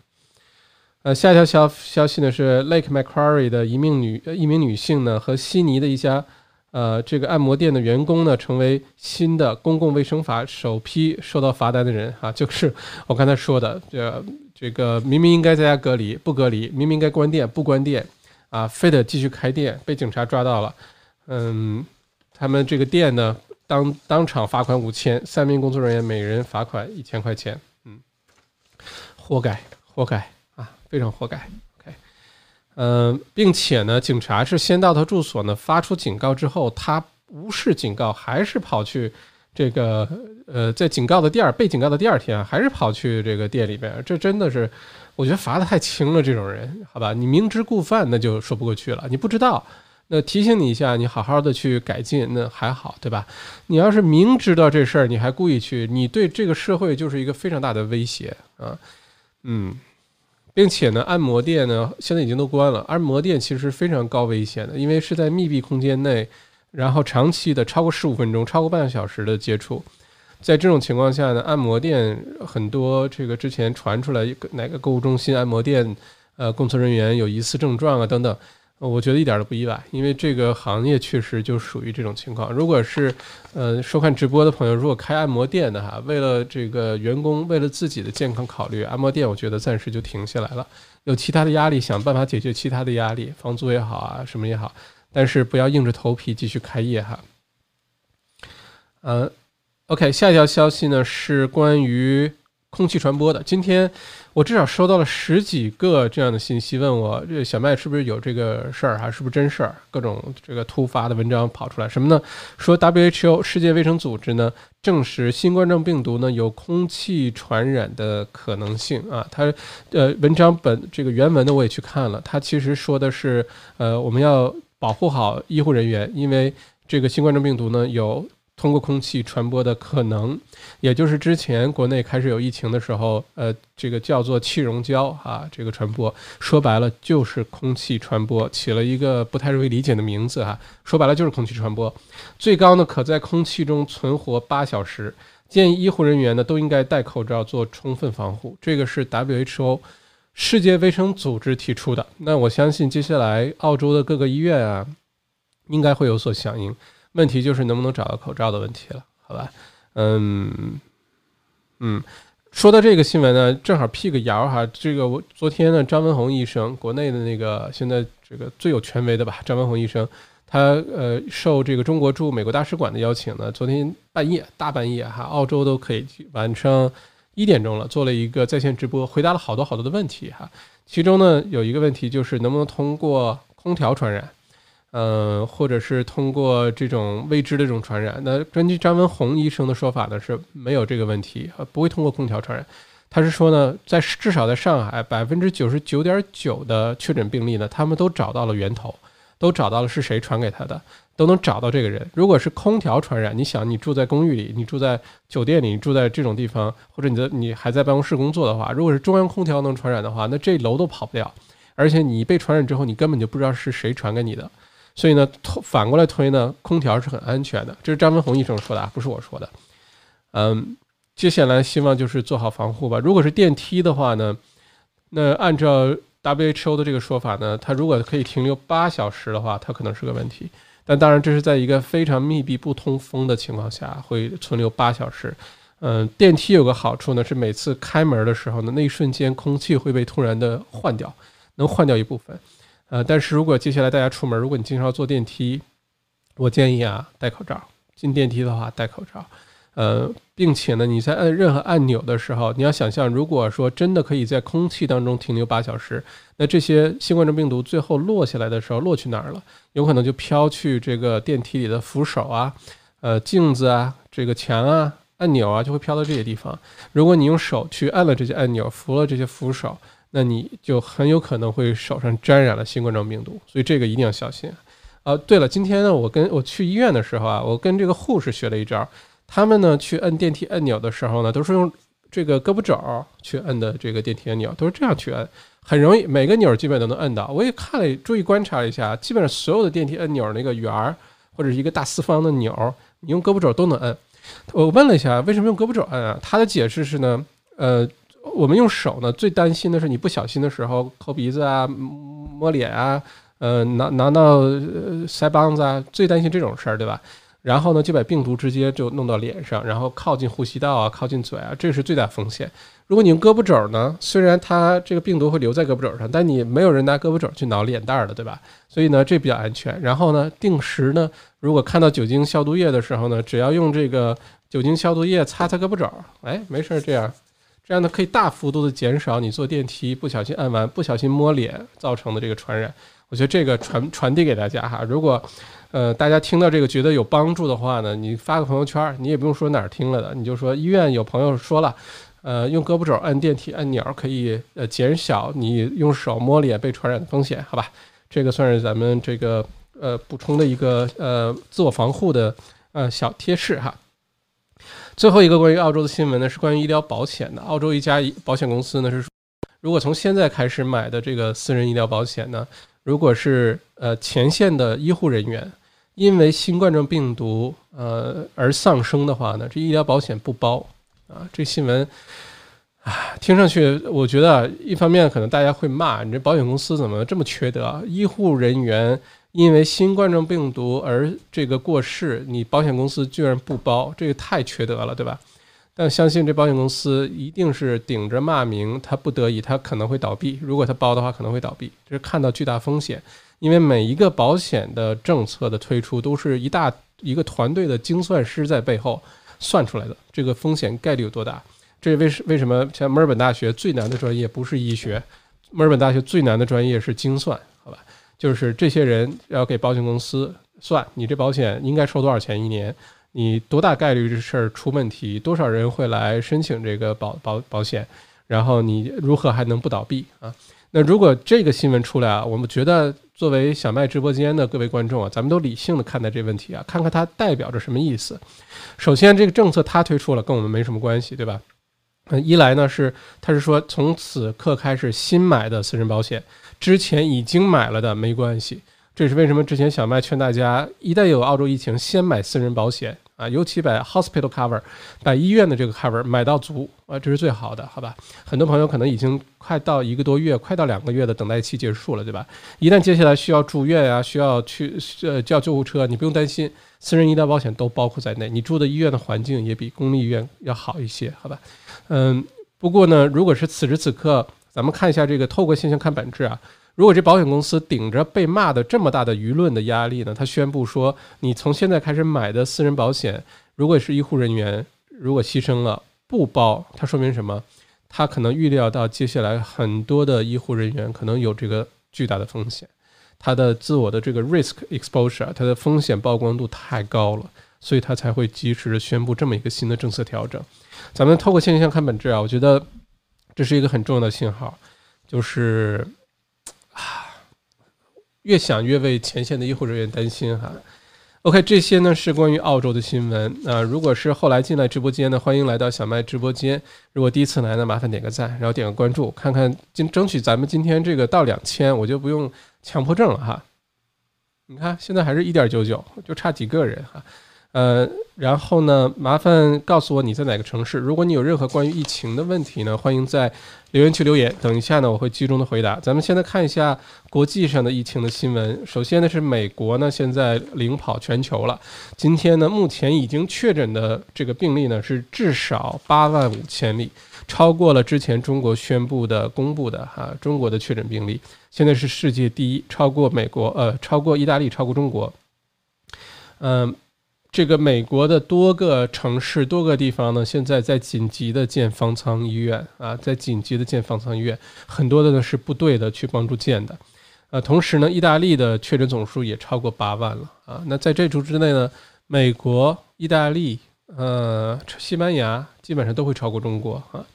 呃，下一条消消息呢是 Lake Macquarie 的一名女一名女性呢和悉尼的一家呃这个按摩店的员工呢，成为新的公共卫生法首批受到罚单的人啊。就是我刚才说的，这这个明明应该在家隔离不隔离，明明应该关店不关店。啊，非得继续开店，被警察抓到了。嗯，他们这个店呢，当当场罚款五千，三名工作人员每人罚款一千块钱。嗯，活该，活该，非常活该。OK，嗯，并且呢，警察是先到他住所呢，发出警告之后，他无视警告，还是跑去这个呃，在警告的第二被警告的第二天，还是跑去这个店里边，这真的是。我觉得罚的太轻了，这种人，好吧，你明知故犯，那就说不过去了。你不知道，那提醒你一下，你好好的去改进，那还好，对吧？你要是明知道这事儿，你还故意去，你对这个社会就是一个非常大的威胁啊，嗯，并且呢，按摩店呢现在已经都关了，按摩店其实非常高危险的，因为是在密闭空间内，然后长期的超过十五分钟、超过半个小时的接触。在这种情况下呢，按摩店很多这个之前传出来哪个购物中心按摩店，呃，工作人员有疑似症状啊等等，我觉得一点都不意外，因为这个行业确实就属于这种情况。如果是呃收看直播的朋友，如果开按摩店的哈，为了这个员工，为了自己的健康考虑，按摩店我觉得暂时就停下来了。有其他的压力，想办法解决其他的压力，房租也好啊，什么也好，但是不要硬着头皮继续开业哈。嗯，OK，下一条消息呢是关于空气传播的。今天我至少收到了十几个这样的信息，问我这小麦是不是有这个事儿哈，是不是真事儿？各种这个突发的文章跑出来，什么呢？说 WHO 世界卫生组织呢证实新冠状病毒呢有空气传染的可能性啊。它呃文章本这个原文呢我也去看了，它其实说的是呃我们要保护好医护人员，因为这个新冠状病毒呢有。通过空气传播的可能，也就是之前国内开始有疫情的时候，呃，这个叫做气溶胶啊，这个传播说白了就是空气传播，起了一个不太容易理解的名字哈。说白了就是空气传播，最高呢可在空气中存活八小时。建议医护人员呢都应该戴口罩做充分防护。这个是 WHO 世界卫生组织提出的。那我相信接下来澳洲的各个医院啊，应该会有所响应。问题就是能不能找到口罩的问题了，好吧？嗯嗯，说到这个新闻呢，正好辟个谣哈。这个我昨天呢，张文宏医生，国内的那个现在这个最有权威的吧，张文宏医生，他呃受这个中国驻美国大使馆的邀请呢，昨天半夜大半夜哈，澳洲都可以晚上一点钟了，做了一个在线直播，回答了好多好多的问题哈。其中呢有一个问题就是能不能通过空调传染？呃，或者是通过这种未知的这种传染，那根据张文宏医生的说法呢，是没有这个问题，不会通过空调传染。他是说呢，在至少在上海，百分之九十九点九的确诊病例呢，他们都找到了源头，都找到了是谁传给他的，都能找到这个人。如果是空调传染，你想你住在公寓里，你住在酒店里，你住在这种地方，或者你的你还在办公室工作的话，如果是中央空调能传染的话，那这楼都跑不掉。而且你被传染之后，你根本就不知道是谁传给你的。所以呢，反过来推呢，空调是很安全的。这是张文宏医生说的啊，不是我说的。嗯，接下来希望就是做好防护吧。如果是电梯的话呢，那按照 WHO 的这个说法呢，它如果可以停留八小时的话，它可能是个问题。但当然，这是在一个非常密闭、不通风的情况下会存留八小时。嗯，电梯有个好处呢，是每次开门的时候呢，那一瞬间空气会被突然的换掉，能换掉一部分。呃，但是如果接下来大家出门，如果你经常坐电梯，我建议啊戴口罩。进电梯的话戴口罩，呃，并且呢，你在按任何按钮的时候，你要想象，如果说真的可以在空气当中停留八小时，那这些新冠状病毒最后落下来的时候落去哪儿了？有可能就飘去这个电梯里的扶手啊、呃镜子啊、这个墙啊、按钮啊，就会飘到这些地方。如果你用手去按了这些按钮，扶了这些扶手。那你就很有可能会手上沾染了新冠状病毒，所以这个一定要小心。啊，对了，今天呢，我跟我去医院的时候啊，我跟这个护士学了一招，他们呢去摁电梯按钮的时候呢，都是用这个胳膊肘去摁的这个电梯按钮，都是这样去摁，很容易，每个钮基本都能摁到。我也看了，注意观察了一下，基本上所有的电梯按钮那个圆儿或者是一个大四方的钮，你用胳膊肘都能摁。我问了一下，为什么用胳膊肘摁啊？他的解释是呢，呃。我们用手呢，最担心的是你不小心的时候抠鼻子啊、摸脸啊、呃拿拿到腮帮子啊，最担心这种事儿，对吧？然后呢，就把病毒直接就弄到脸上，然后靠近呼吸道啊、靠近嘴啊，这是最大风险。如果你用胳膊肘呢，虽然它这个病毒会留在胳膊肘上，但你没有人拿胳膊肘去挠脸蛋儿的，对吧？所以呢，这比较安全。然后呢，定时呢，如果看到酒精消毒液的时候呢，只要用这个酒精消毒液擦擦胳膊肘，哎，没事儿，这样。这样呢，可以大幅度的减少你坐电梯不小心按完、不小心摸脸造成的这个传染。我觉得这个传传递给大家哈，如果呃大家听到这个觉得有帮助的话呢，你发个朋友圈，你也不用说哪儿听了的，你就说医院有朋友说了，呃，用胳膊肘按电梯按钮可以呃减少你用手摸脸被传染的风险，好吧？这个算是咱们这个呃补充的一个呃自我防护的呃小贴士哈。最后一个关于澳洲的新闻呢，是关于医疗保险的。澳洲一家保险公司呢是说，如果从现在开始买的这个私人医疗保险呢，如果是呃前线的医护人员因为新冠状病毒呃而丧生的话呢，这医疗保险不包啊。这新闻啊，听上去我觉得一方面可能大家会骂你这保险公司怎么这么缺德，啊医护人员因为新冠状病毒而这个过世，你保险公司居然不包，这个太缺德了，对吧？但相信这保险公司一定是顶着骂名，他不得已，他可能会倒闭。如果他包的话，可能会倒闭。这是看到巨大风险，因为每一个保险的政策的推出，都是一大一个团队的精算师在背后算出来的。这个风险概率有多大？这为什为什么像墨尔本大学最难的专业不是医学？墨尔本大学最难的专业是精算，就是这些人要给保险公司算，你这保险应该收多少钱一年？你多大概率这事儿出问题？多少人会来申请这个保保保险？然后你如何还能不倒闭啊？那如果这个新闻出来啊，我们觉得作为小麦直播间的各位观众啊，咱们都理性的看待这问题啊，看看它代表着什么意思。首先，这个政策它推出了，跟我们没什么关系，对吧？嗯，一来呢是他是说从此刻开始新买的私人保险，之前已经买了的没关系。这是为什么？之前小麦劝大家，一旦有澳洲疫情，先买私人保险啊，尤其把 hospital cover，把医院的这个 cover 买到足啊，这是最好的，好吧？很多朋友可能已经快到一个多月，快到两个月的等待期结束了，对吧？一旦接下来需要住院啊，需要去呃叫救护车，你不用担心，私人医疗保险都包括在内。你住的医院的环境也比公立医院要好一些，好吧？嗯，不过呢，如果是此时此刻，咱们看一下这个，透过现象看本质啊。如果这保险公司顶着被骂的这么大的舆论的压力呢，他宣布说，你从现在开始买的私人保险，如果是医护人员如果牺牲了不包，它说明什么？他可能预料到接下来很多的医护人员可能有这个巨大的风险，他的自我的这个 risk exposure，他的风险曝光度太高了，所以他才会及时的宣布这么一个新的政策调整。咱们透过现象看本质啊，我觉得这是一个很重要的信号，就是啊。越想越为前线的医护人员担心哈。OK，这些呢是关于澳洲的新闻啊。如果是后来进来直播间的，欢迎来到小麦直播间。如果第一次来呢，麻烦点个赞，然后点个关注，看看今争取咱们今天这个到两千，我就不用强迫症了哈。你看现在还是一点九九，就差几个人哈。呃，然后呢，麻烦告诉我你在哪个城市。如果你有任何关于疫情的问题呢，欢迎在留言区留言。等一下呢，我会集中的回答。咱们现在看一下国际上的疫情的新闻。首先呢，是美国呢现在领跑全球了。今天呢，目前已经确诊的这个病例呢是至少八万五千例，超过了之前中国宣布的公布的哈中国的确诊病例，现在是世界第一，超过美国，呃，超过意大利，超过中国。嗯。这个美国的多个城市、多个地方呢，现在在紧急的建方舱医院啊，在紧急的建方舱医院，很多的呢是部队的去帮助建的，呃，同时呢，意大利的确诊总数也超过八万了啊。那在这周之内呢，美国、意大利、呃，西班牙基本上都会超过中国啊，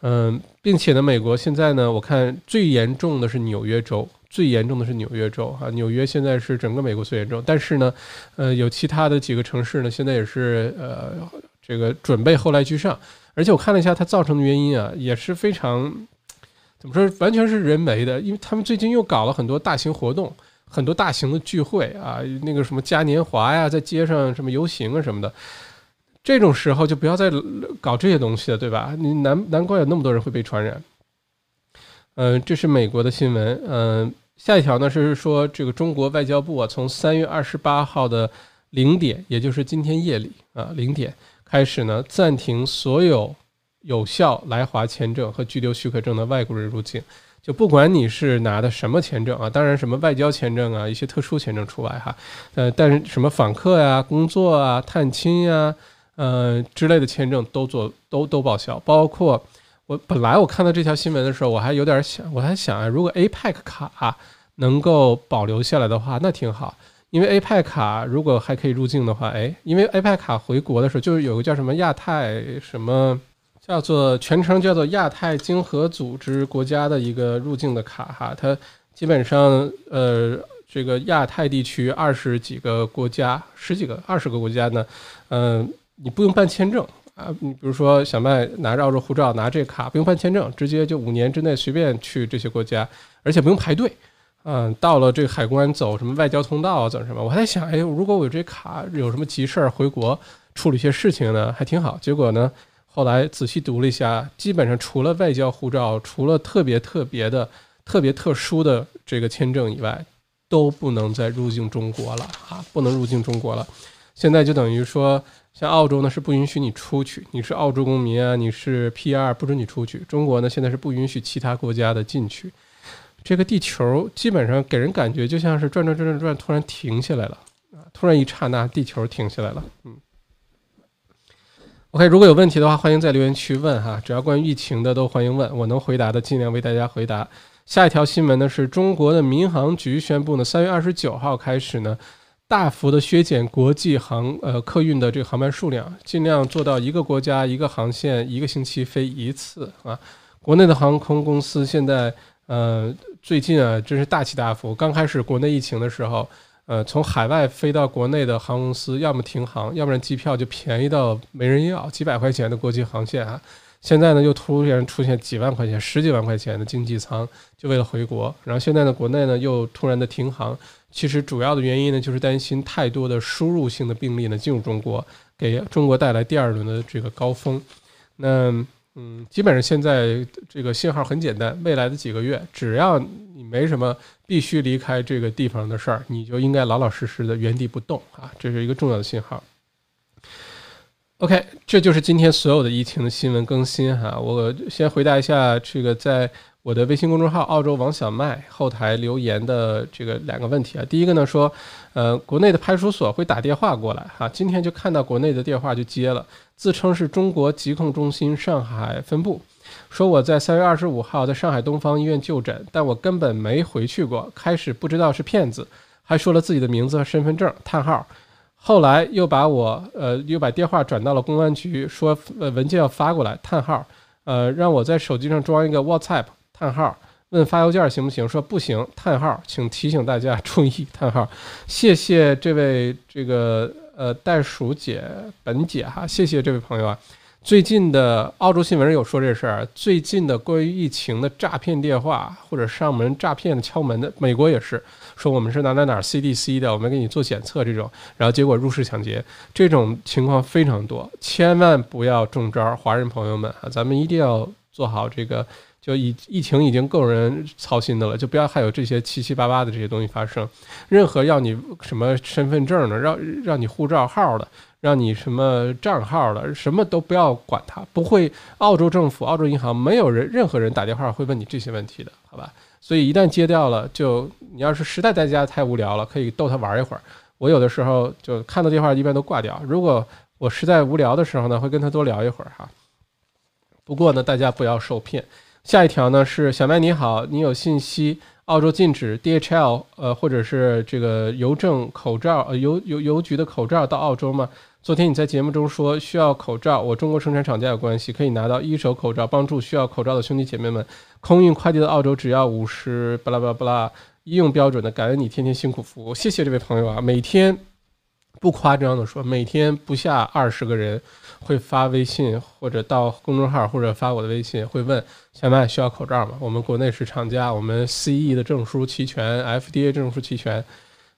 嗯，并且呢，美国现在呢，我看最严重的是纽约州。最严重的是纽约州啊，纽约现在是整个美国最严重，但是呢，呃，有其他的几个城市呢，现在也是呃，这个准备后来居上，而且我看了一下它造成的原因啊，也是非常怎么说，完全是人为的，因为他们最近又搞了很多大型活动，很多大型的聚会啊，那个什么嘉年华呀，在街上什么游行啊什么的，这种时候就不要再搞这些东西了，对吧？你难难怪有那么多人会被传染。嗯，这是美国的新闻，嗯。下一条呢是说，这个中国外交部啊，从三月二十八号的零点，也就是今天夜里啊零点开始呢，暂停所有有效来华签证和居留许可证的外国人入境。就不管你是拿的什么签证啊，当然什么外交签证啊，一些特殊签证除外哈。呃，但是什么访客呀、工作啊、探亲呀、呃之类的签证都做都都报销，包括。我本来我看到这条新闻的时候，我还有点想，我还想啊，如果 APEC 卡能够保留下来的话，那挺好。因为 APEC 卡如果还可以入境的话，哎，因为 APEC 卡回国的时候，就是有个叫什么亚太什么，叫做全称叫做亚太经合组织国家的一个入境的卡哈，它基本上呃，这个亚太地区二十几个国家，十几个二十个国家呢，嗯，你不用办签证。啊，你比如说小麦拿着澳洲护照，拿这卡不用办签证，直接就五年之内随便去这些国家，而且不用排队。嗯，到了这个海关走什么外交通道啊，走什么？我还在想，哎，如果我这卡，有什么急事儿回国处理一些事情呢，还挺好。结果呢，后来仔细读了一下，基本上除了外交护照，除了特别特别的、特别特殊的这个签证以外，都不能再入境中国了啊，不能入境中国了。现在就等于说，像澳洲呢是不允许你出去，你是澳洲公民啊，你是 PR 不准你出去。中国呢现在是不允许其他国家的进去。这个地球基本上给人感觉就像是转转转转转，突然停下来了啊！突然一刹那，地球停下来了，嗯。OK，如果有问题的话，欢迎在留言区问哈。只要关于疫情的都欢迎问，我能回答的尽量为大家回答。下一条新闻呢是中国的民航局宣布呢，三月二十九号开始呢，大幅的削减国际航呃客运的这个航班数量，尽量做到一个国家一个航线一个星期飞一次啊。国内的航空公司现在呃最近啊真是大起大伏，刚开始国内疫情的时候。呃，从海外飞到国内的航空公司，要么停航，要不然机票就便宜到没人要，几百块钱的国际航线啊。现在呢，又突然出现几万块钱、十几万块钱的经济舱，就为了回国。然后现在呢，国内呢又突然的停航。其实主要的原因呢，就是担心太多的输入性的病例呢进入中国，给中国带来第二轮的这个高峰。那嗯，基本上现在这个信号很简单，未来的几个月，只要你没什么必须离开这个地方的事儿，你就应该老老实实的原地不动啊，这是一个重要的信号。OK，这就是今天所有的疫情的新闻更新哈。我先回答一下这个在我的微信公众号“澳洲王小麦”后台留言的这个两个问题啊。第一个呢说，呃，国内的派出所会打电话过来哈，今天就看到国内的电话就接了。自称是中国疾控中心上海分部，说我在三月二十五号在上海东方医院就诊，但我根本没回去过。开始不知道是骗子，还说了自己的名字和身份证。叹号，后来又把我呃又把电话转到了公安局，说呃文件要发过来。叹号，呃让我在手机上装一个 WhatsApp。叹号，问发邮件行不行？说不行。叹号，请提醒大家注意。叹号，谢谢这位这个。呃，袋鼠姐、本姐哈，谢谢这位朋友啊。最近的澳洲新闻有说这事儿，最近的关于疫情的诈骗电话或者上门诈骗的敲门的，美国也是说我们是哪哪哪 CDC 的，我们给你做检测这种，然后结果入室抢劫，这种情况非常多，千万不要中招，华人朋友们啊，咱们一定要做好这个。就疫疫情已经够人操心的了，就不要还有这些七七八八的这些东西发生。任何要你什么身份证的，让让你护照号的，让你什么账号了，什么都不要管它。不会，澳洲政府、澳洲银行没有人任何人打电话会问你这些问题的，好吧？所以一旦接掉了，就你要是实在在家太无聊了，可以逗他玩一会儿。我有的时候就看到电话一般都挂掉。如果我实在无聊的时候呢，会跟他多聊一会儿哈。不过呢，大家不要受骗。下一条呢是小麦你好，你有信息澳洲禁止 DHL 呃或者是这个邮政口罩呃邮邮邮局的口罩到澳洲吗？昨天你在节目中说需要口罩，我中国生产厂家有关系可以拿到一手口罩，帮助需要口罩的兄弟姐妹们。空运快递到澳洲只要五十，巴拉巴拉巴拉，医用标准的。感恩你天天辛苦服务，谢谢这位朋友啊，每天不夸张的说，每天不下二十个人。会发微信或者到公众号或者发我的微信，会问小麦需要口罩吗？我们国内是厂家，我们 CE 的证书齐全，FDA 证书齐全。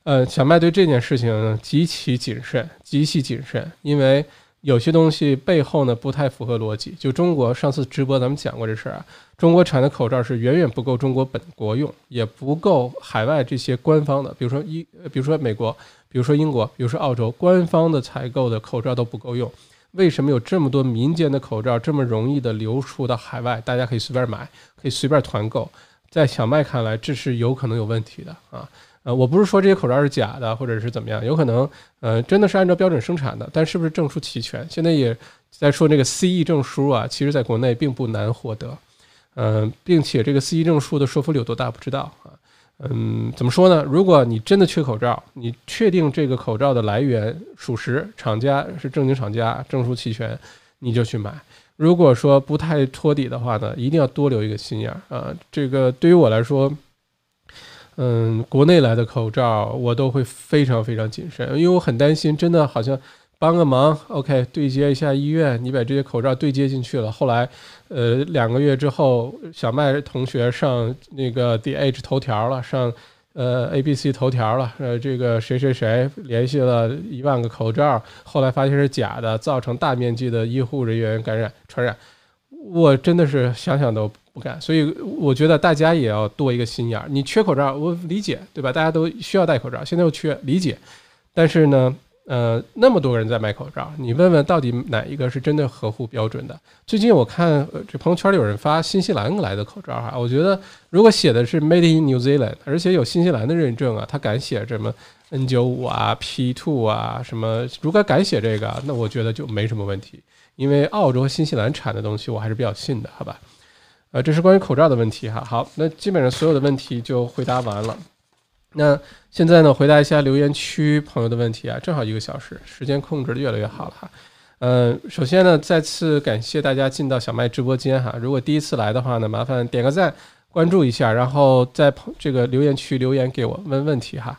呃，小麦对这件事情极其谨慎，极其谨慎，因为有些东西背后呢不太符合逻辑。就中国上次直播咱们讲过这事儿啊，中国产的口罩是远远不够中国本国用，也不够海外这些官方的，比如说一，比如说美国，比如说英国，比如说澳洲官方的采购的口罩都不够用。为什么有这么多民间的口罩这么容易的流出到海外？大家可以随便买，可以随便团购。在小麦看来，这是有可能有问题的啊！呃，我不是说这些口罩是假的，或者是怎么样，有可能呃真的是按照标准生产的，但是不是证书齐全？现在也在说那个 CE 证书啊，其实在国内并不难获得，嗯，并且这个 CE 证书的说服力有多大不知道啊。嗯，怎么说呢？如果你真的缺口罩，你确定这个口罩的来源属实，厂家是正经厂家，证书齐全，你就去买。如果说不太托底的话呢，一定要多留一个心眼儿啊。这个对于我来说，嗯，国内来的口罩我都会非常非常谨慎，因为我很担心，真的好像。帮个忙，OK，对接一下医院，你把这些口罩对接进去了。后来，呃，两个月之后，小麦同学上那个 The Age 头条了，上呃，A B C 头条了，呃，这个谁谁谁联系了一万个口罩，后来发现是假的，造成大面积的医护人员感染传染，我真的是想想都不敢。所以我觉得大家也要多一个心眼儿。你缺口罩，我理解，对吧？大家都需要戴口罩，现在又缺，理解。但是呢，呃，那么多人在买口罩，你问问到底哪一个是真的合乎标准的？最近我看这朋友圈里有人发新西兰来的口罩哈，我觉得如果写的是 Made in New Zealand，而且有新西兰的认证啊，他敢写什么 N 九五啊、P two 啊什么，如果敢写这个，那我觉得就没什么问题，因为澳洲和新西兰产的东西我还是比较信的，好吧？呃，这是关于口罩的问题哈。好，那基本上所有的问题就回答完了。那现在呢，回答一下留言区朋友的问题啊，正好一个小时，时间控制的越来越好了哈。嗯，首先呢，再次感谢大家进到小麦直播间哈。如果第一次来的话呢，麻烦点个赞，关注一下，然后在这个留言区留言给我问问题哈。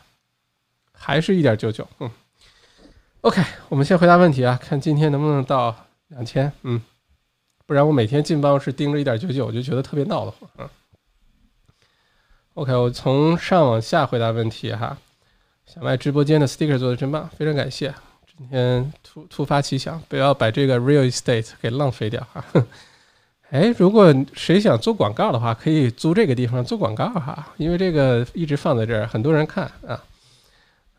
还是一点九九，嗯，OK，我们先回答问题啊，看今天能不能到两千，嗯，不然我每天进办公室盯着一点九九，我就觉得特别闹得慌，嗯。OK，我从上往下回答问题哈。小麦直播间的 sticker 做的真棒，非常感谢。今天突突发奇想，不要把这个 real estate 给浪费掉哈。(laughs) 哎，如果谁想做广告的话，可以租这个地方做广告哈，因为这个一直放在这儿，很多人看啊。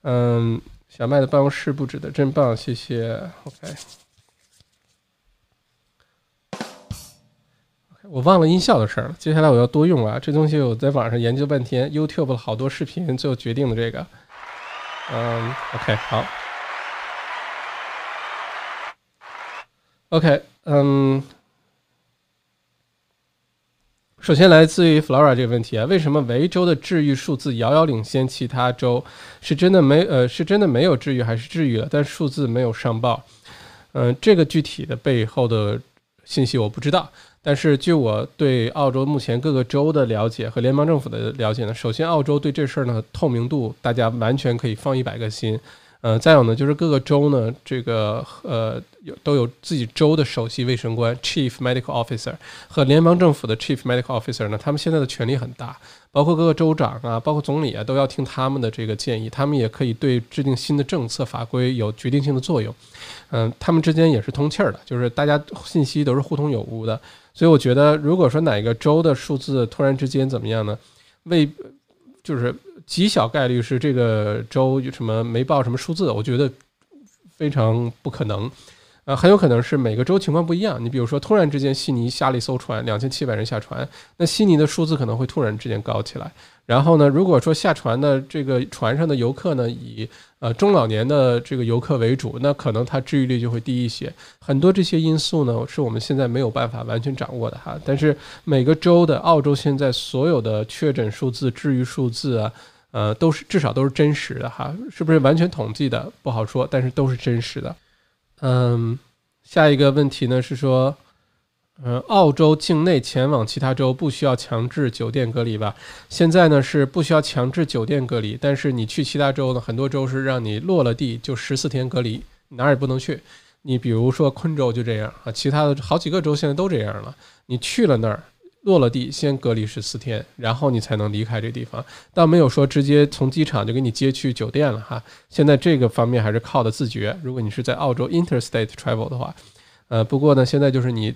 嗯，小麦的办公室布置的真棒，谢谢。OK。我忘了音效的事儿了，接下来我要多用啊！这东西我在网上研究半天，YouTube 好多视频，最后决定的这个。嗯，OK，好。OK，嗯，首先来自于 Flora 这个问题啊，为什么维州的治愈数字遥遥领先其他州？是真的没呃，是真的没有治愈，还是治愈了，但数字没有上报？嗯，这个具体的背后的信息我不知道。但是，据我对澳洲目前各个州的了解和联邦政府的了解呢，首先，澳洲对这事儿呢透明度，大家完全可以放一百个心。呃，再有呢，就是各个州呢，这个呃有都有自己州的首席卫生官 （Chief Medical Officer） 和联邦政府的 Chief Medical Officer 呢，他们现在的权力很大，包括各个州长啊，包括总理啊，都要听他们的这个建议，他们也可以对制定新的政策法规有决定性的作用。嗯，他们之间也是通气儿的，就是大家信息都是互通有无的。所以我觉得，如果说哪个州的数字突然之间怎么样呢？未就是极小概率是这个州有什么没报什么数字，我觉得非常不可能。呃，很有可能是每个州情况不一样。你比如说，突然之间悉尼下了一艘船，两千七百人下船，那悉尼的数字可能会突然之间高起来。然后呢，如果说下船的这个船上的游客呢，以呃中老年的这个游客为主，那可能它治愈率就会低一些。很多这些因素呢，是我们现在没有办法完全掌握的哈。但是每个州的澳洲现在所有的确诊数字、治愈数字啊，呃，都是至少都是真实的哈。是不是完全统计的不好说，但是都是真实的。嗯，下一个问题呢是说，呃，澳洲境内前往其他州不需要强制酒店隔离吧？现在呢是不需要强制酒店隔离，但是你去其他州呢，很多州是让你落了地就十四天隔离，哪儿也不能去。你比如说昆州就这样啊，其他的好几个州现在都这样了，你去了那儿。落了地，先隔离十四天，然后你才能离开这地方。倒没有说直接从机场就给你接去酒店了哈。现在这个方面还是靠的自觉。如果你是在澳洲 interstate travel 的话，呃，不过呢，现在就是你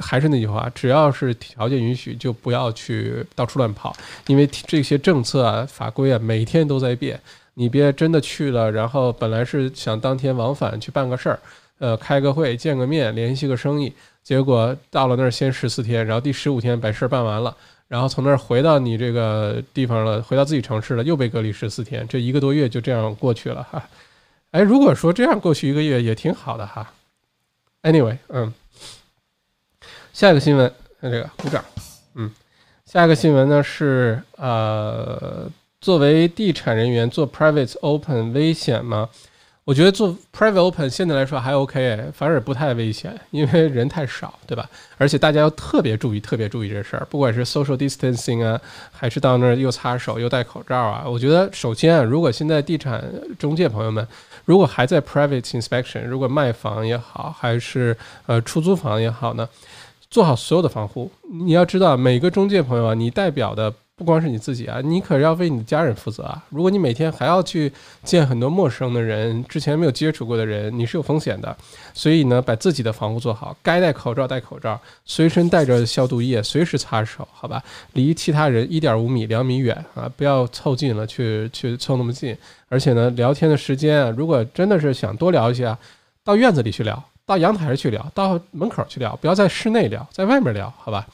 还是那句话，只要是条件允许，就不要去到处乱跑，因为这些政策啊、法规啊，每天都在变。你别真的去了，然后本来是想当天往返去办个事儿，呃，开个会、见个面、联系个生意。结果到了那儿先十四天，然后第十五天把事儿办完了，然后从那儿回到你这个地方了，回到自己城市了，又被隔离十四天，这一个多月就这样过去了哈。哎，如果说这样过去一个月也挺好的哈。Anyway，嗯，下一个新闻，看这个鼓掌，嗯，下一个新闻呢是呃，作为地产人员做 private open 危险吗？我觉得做 private open 现在来说还 OK，反而不太危险，因为人太少，对吧？而且大家要特别注意，特别注意这事儿，不管是 social distancing 啊，还是到那儿又擦手又戴口罩啊。我觉得首先啊，如果现在地产中介朋友们如果还在 private inspection，如果卖房也好，还是呃出租房也好呢，做好所有的防护。你要知道，每个中介朋友啊，你代表的。不光是你自己啊，你可要为你的家人负责啊。如果你每天还要去见很多陌生的人，之前没有接触过的人，你是有风险的。所以呢，把自己的防护做好，该戴口罩戴口罩，随身带着消毒液，随时擦手，好吧？离其他人一点五米、两米远啊，不要凑近了去去凑那么近。而且呢，聊天的时间啊，如果真的是想多聊一些，到院子里去聊。到阳台去聊，到门口去聊，不要在室内聊，在外面聊，好吧？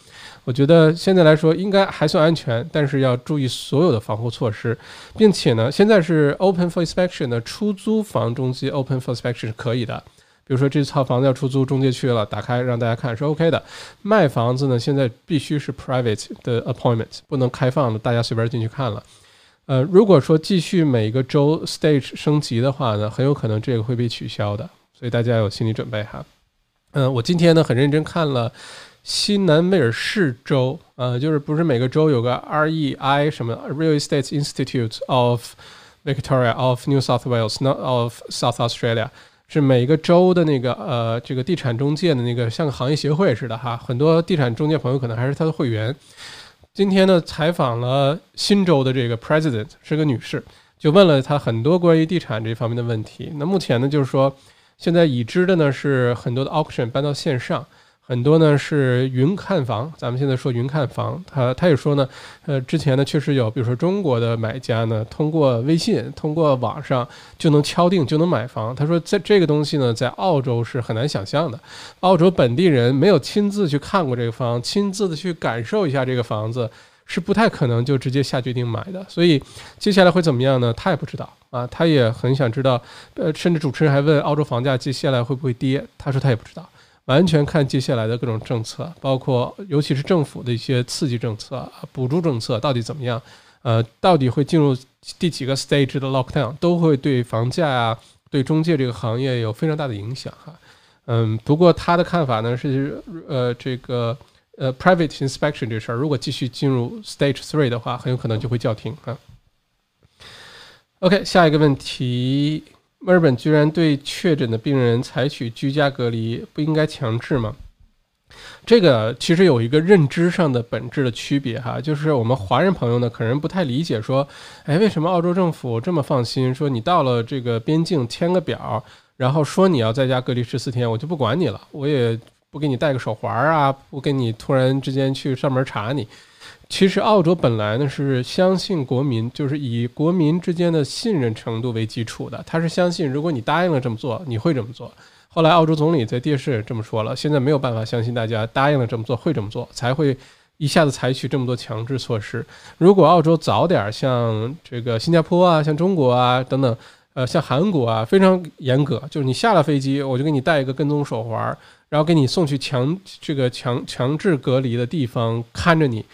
我觉得现在来说应该还算安全，但是要注意所有的防护措施，并且呢，现在是 open for inspection 的出租房中介 open for inspection 是可以的。比如说这套房子要出租，中介去了，打开让大家看是 OK 的。卖房子呢，现在必须是 private 的 appointment，不能开放的，大家随便进去看了。呃，如果说继续每个周 stage 升级的话呢，很有可能这个会被取消的。所以大家有心理准备哈，嗯，我今天呢很认真看了新南威尔士州，呃，就是不是每个州有个 REI 什么 Real Estate Institute of Victoria of New South Wales，not of South Australia，是每个州的那个呃这个地产中介的那个像个行业协会似的哈，很多地产中介朋友可能还是他的会员。今天呢采访了新州的这个 President 是个女士，就问了她很多关于地产这方面的问题。那目前呢就是说。现在已知的呢是很多的 auction 搬到线上，很多呢是云看房。咱们现在说云看房，他他也说呢，呃，之前呢确实有，比如说中国的买家呢，通过微信、通过网上就能敲定就能买房。他说，在这个东西呢，在澳洲是很难想象的，澳洲本地人没有亲自去看过这个房，亲自的去感受一下这个房子。是不太可能就直接下决定买的，所以接下来会怎么样呢？他也不知道啊，他也很想知道。呃，甚至主持人还问澳洲房价接下来会不会跌，他说他也不知道，完全看接下来的各种政策，包括尤其是政府的一些刺激政策、补助政策到底怎么样，呃，到底会进入第几个 stage 的 lockdown，都会对房价啊、对中介这个行业有非常大的影响哈。嗯，不过他的看法呢是，呃，这个。呃，private inspection 这事儿，如果继续进入 stage three 的话，很有可能就会叫停啊。OK，下一个问题，墨尔本居然对确诊的病人采取居家隔离，不应该强制吗？这个其实有一个认知上的本质的区别哈，就是我们华人朋友呢，可能不太理解说，哎，为什么澳洲政府这么放心，说你到了这个边境签个表，然后说你要在家隔离十四天，我就不管你了，我也。不给你戴个手环啊！不给你突然之间去上门查你。其实澳洲本来呢是相信国民，就是以国民之间的信任程度为基础的。他是相信，如果你答应了这么做，你会这么做。后来澳洲总理在电视也这么说了，现在没有办法相信大家答应了这么做会这么做，才会一下子采取这么多强制措施。如果澳洲早点像这个新加坡啊、像中国啊等等，呃，像韩国啊，非常严格，就是你下了飞机，我就给你戴一个跟踪手环。然后给你送去强这个强强制隔离的地方看着你，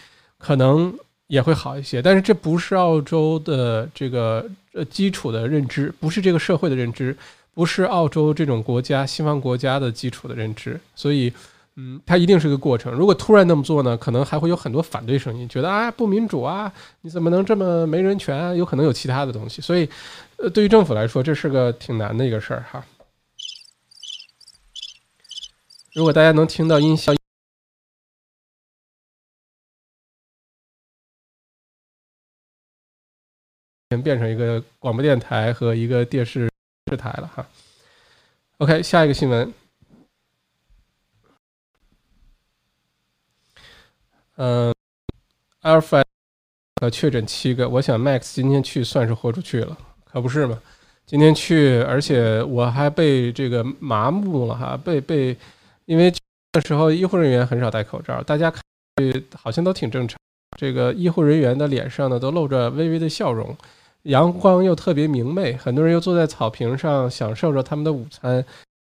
可能也会好一些。但是这不是澳洲的这个呃基础的认知，不是这个社会的认知，不是澳洲这种国家西方国家的基础的认知。所以，嗯，它一定是个过程。如果突然那么做呢，可能还会有很多反对声音，觉得啊不民主啊，你怎么能这么没人权啊？有可能有其他的东西。所以，呃，对于政府来说，这是个挺难的一个事儿哈。如果大家能听到音效，变成一个广播电台和一个电视台了哈。OK，下一个新闻。嗯，Alpha 确诊七个，我想 Max 今天去算是豁出去了，可不是吗？今天去，而且我还被这个麻木了哈，被被。因为那时候医护人员很少戴口罩，大家看好像都挺正常。这个医护人员的脸上呢都露着微微的笑容，阳光又特别明媚，很多人又坐在草坪上享受着他们的午餐。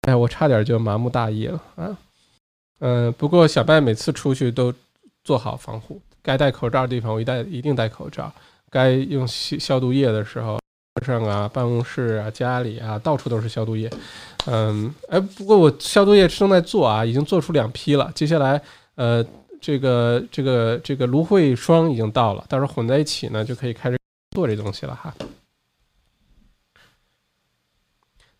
哎，我差点就麻木大意了啊！嗯，不过小白每次出去都做好防护，该戴口罩的地方我一戴一定戴口罩，该用消消毒液的时候。车上啊，办公室啊，家里啊，到处都是消毒液。嗯，哎，不过我消毒液正在做啊，已经做出两批了。接下来，呃，这个这个这个芦荟霜已经到了，到时候混在一起呢，就可以开始做这东西了哈。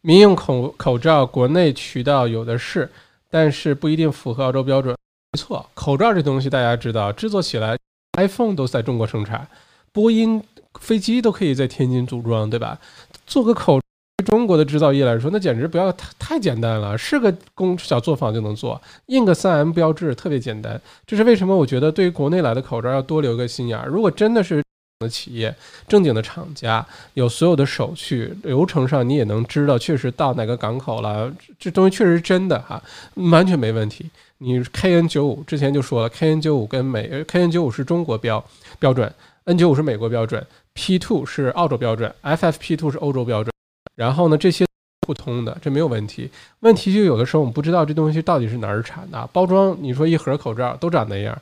民用口口罩，国内渠道有的是，但是不一定符合澳洲标准。没错，口罩这东西大家知道，制作起来 iPhone 都在中国生产，波音飞机都可以在天津组装，对吧？做个口，中国的制造业来说，那简直不要太太简单了，是个工小作坊就能做，印个三 M 标志特别简单。这是为什么？我觉得对于国内来的口罩要多留个心眼儿。如果真的是的企业正经的厂家有所有的手续流程上，你也能知道确实到哪个港口了，这东西确实是真的哈，完全没问题。你 KN 九五之前就说了，KN 九五跟美 KN 九五是中国标标准，N 九五是美国标准，P two 是澳洲标准，FFP two 是欧洲标准。然后呢，这些不通的，这没有问题。问题就有的时候我们不知道这东西到底是哪儿产的，包装你说一盒口罩都长那样。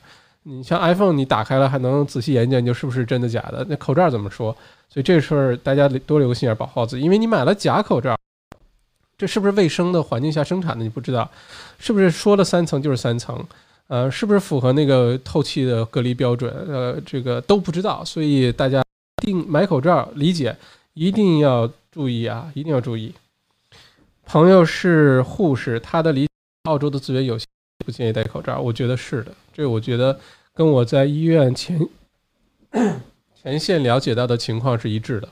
你像 iPhone，你打开了还能仔细研究研究是不是真的假的？那口罩怎么说？所以这事儿大家多留个心眼，保护好自己。因为你买了假口罩，这是不是卫生的环境下生产的？你不知道，是不是说了三层就是三层？呃，是不是符合那个透气的隔离标准？呃，这个都不知道。所以大家定买口罩，理解一定要注意啊，一定要注意。朋友是护士，他的理澳洲的资源有限。不建议戴口罩，我觉得是的。这我觉得跟我在医院前前线了解到的情况是一致的。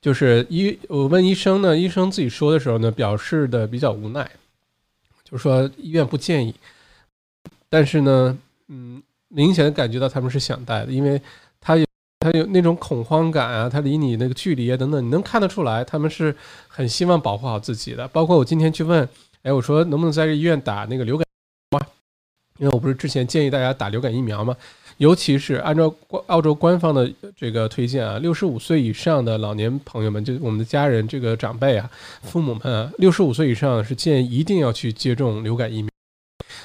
就是医，我问医生呢，医生自己说的时候呢，表示的比较无奈，就是说医院不建议。但是呢，嗯，明显的感觉到他们是想戴的，因为他有他有那种恐慌感啊，他离你那个距离啊等等，你能看得出来，他们是很希望保护好自己的。包括我今天去问。哎，我说能不能在这医院打那个流感吗？因为我不是之前建议大家打流感疫苗吗？尤其是按照澳洲官方的这个推荐啊，六十五岁以上的老年朋友们，就我们的家人这个长辈啊、父母们啊，六十五岁以上是建议一定要去接种流感疫苗。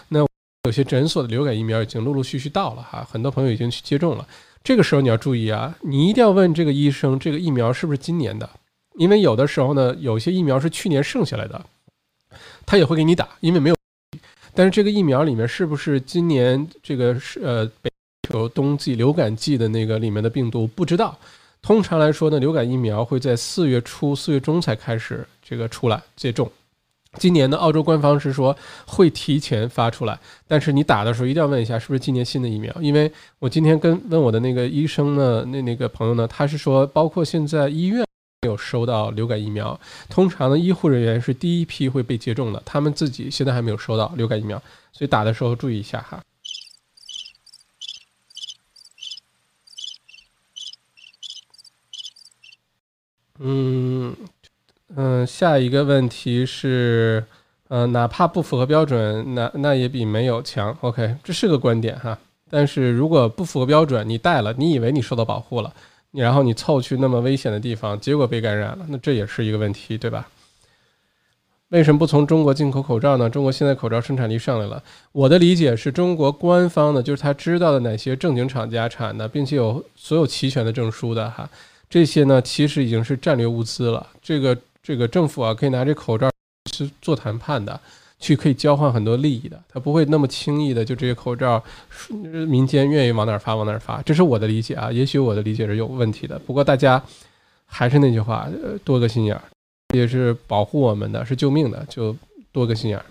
那有些诊所的流感疫苗已经陆陆续续到了哈，很多朋友已经去接种了。这个时候你要注意啊，你一定要问这个医生，这个疫苗是不是今年的？因为有的时候呢，有些疫苗是去年剩下来的。他也会给你打，因为没有。但是这个疫苗里面是不是今年这个是呃北球冬季流感季的那个里面的病毒不知道。通常来说呢，流感疫苗会在四月初、四月中才开始这个出来接种。今年呢，澳洲官方是说会提前发出来，但是你打的时候一定要问一下是不是今年新的疫苗，因为我今天跟问我的那个医生呢，那那个朋友呢，他是说包括现在医院。没有收到流感疫苗，通常呢，医护人员是第一批会被接种的，他们自己现在还没有收到流感疫苗，所以打的时候注意一下哈。嗯嗯，下一个问题是，呃，哪怕不符合标准，那那也比没有强。OK，这是个观点哈，但是如果不符合标准，你戴了，你以为你受到保护了？然后你凑去那么危险的地方，结果被感染了，那这也是一个问题，对吧？为什么不从中国进口口罩呢？中国现在口罩生产力上来了。我的理解是中国官方的，就是他知道的哪些正经厂家产的，并且有所有齐全的证书的哈，这些呢其实已经是战略物资了。这个这个政府啊，可以拿这口罩去做谈判的。去可以交换很多利益的，他不会那么轻易的就这些口罩，民间愿意往哪儿发往哪儿发，这是我的理解啊，也许我的理解是有问题的。不过大家还是那句话，多个心眼儿，也是保护我们的，是救命的，就多个心眼儿。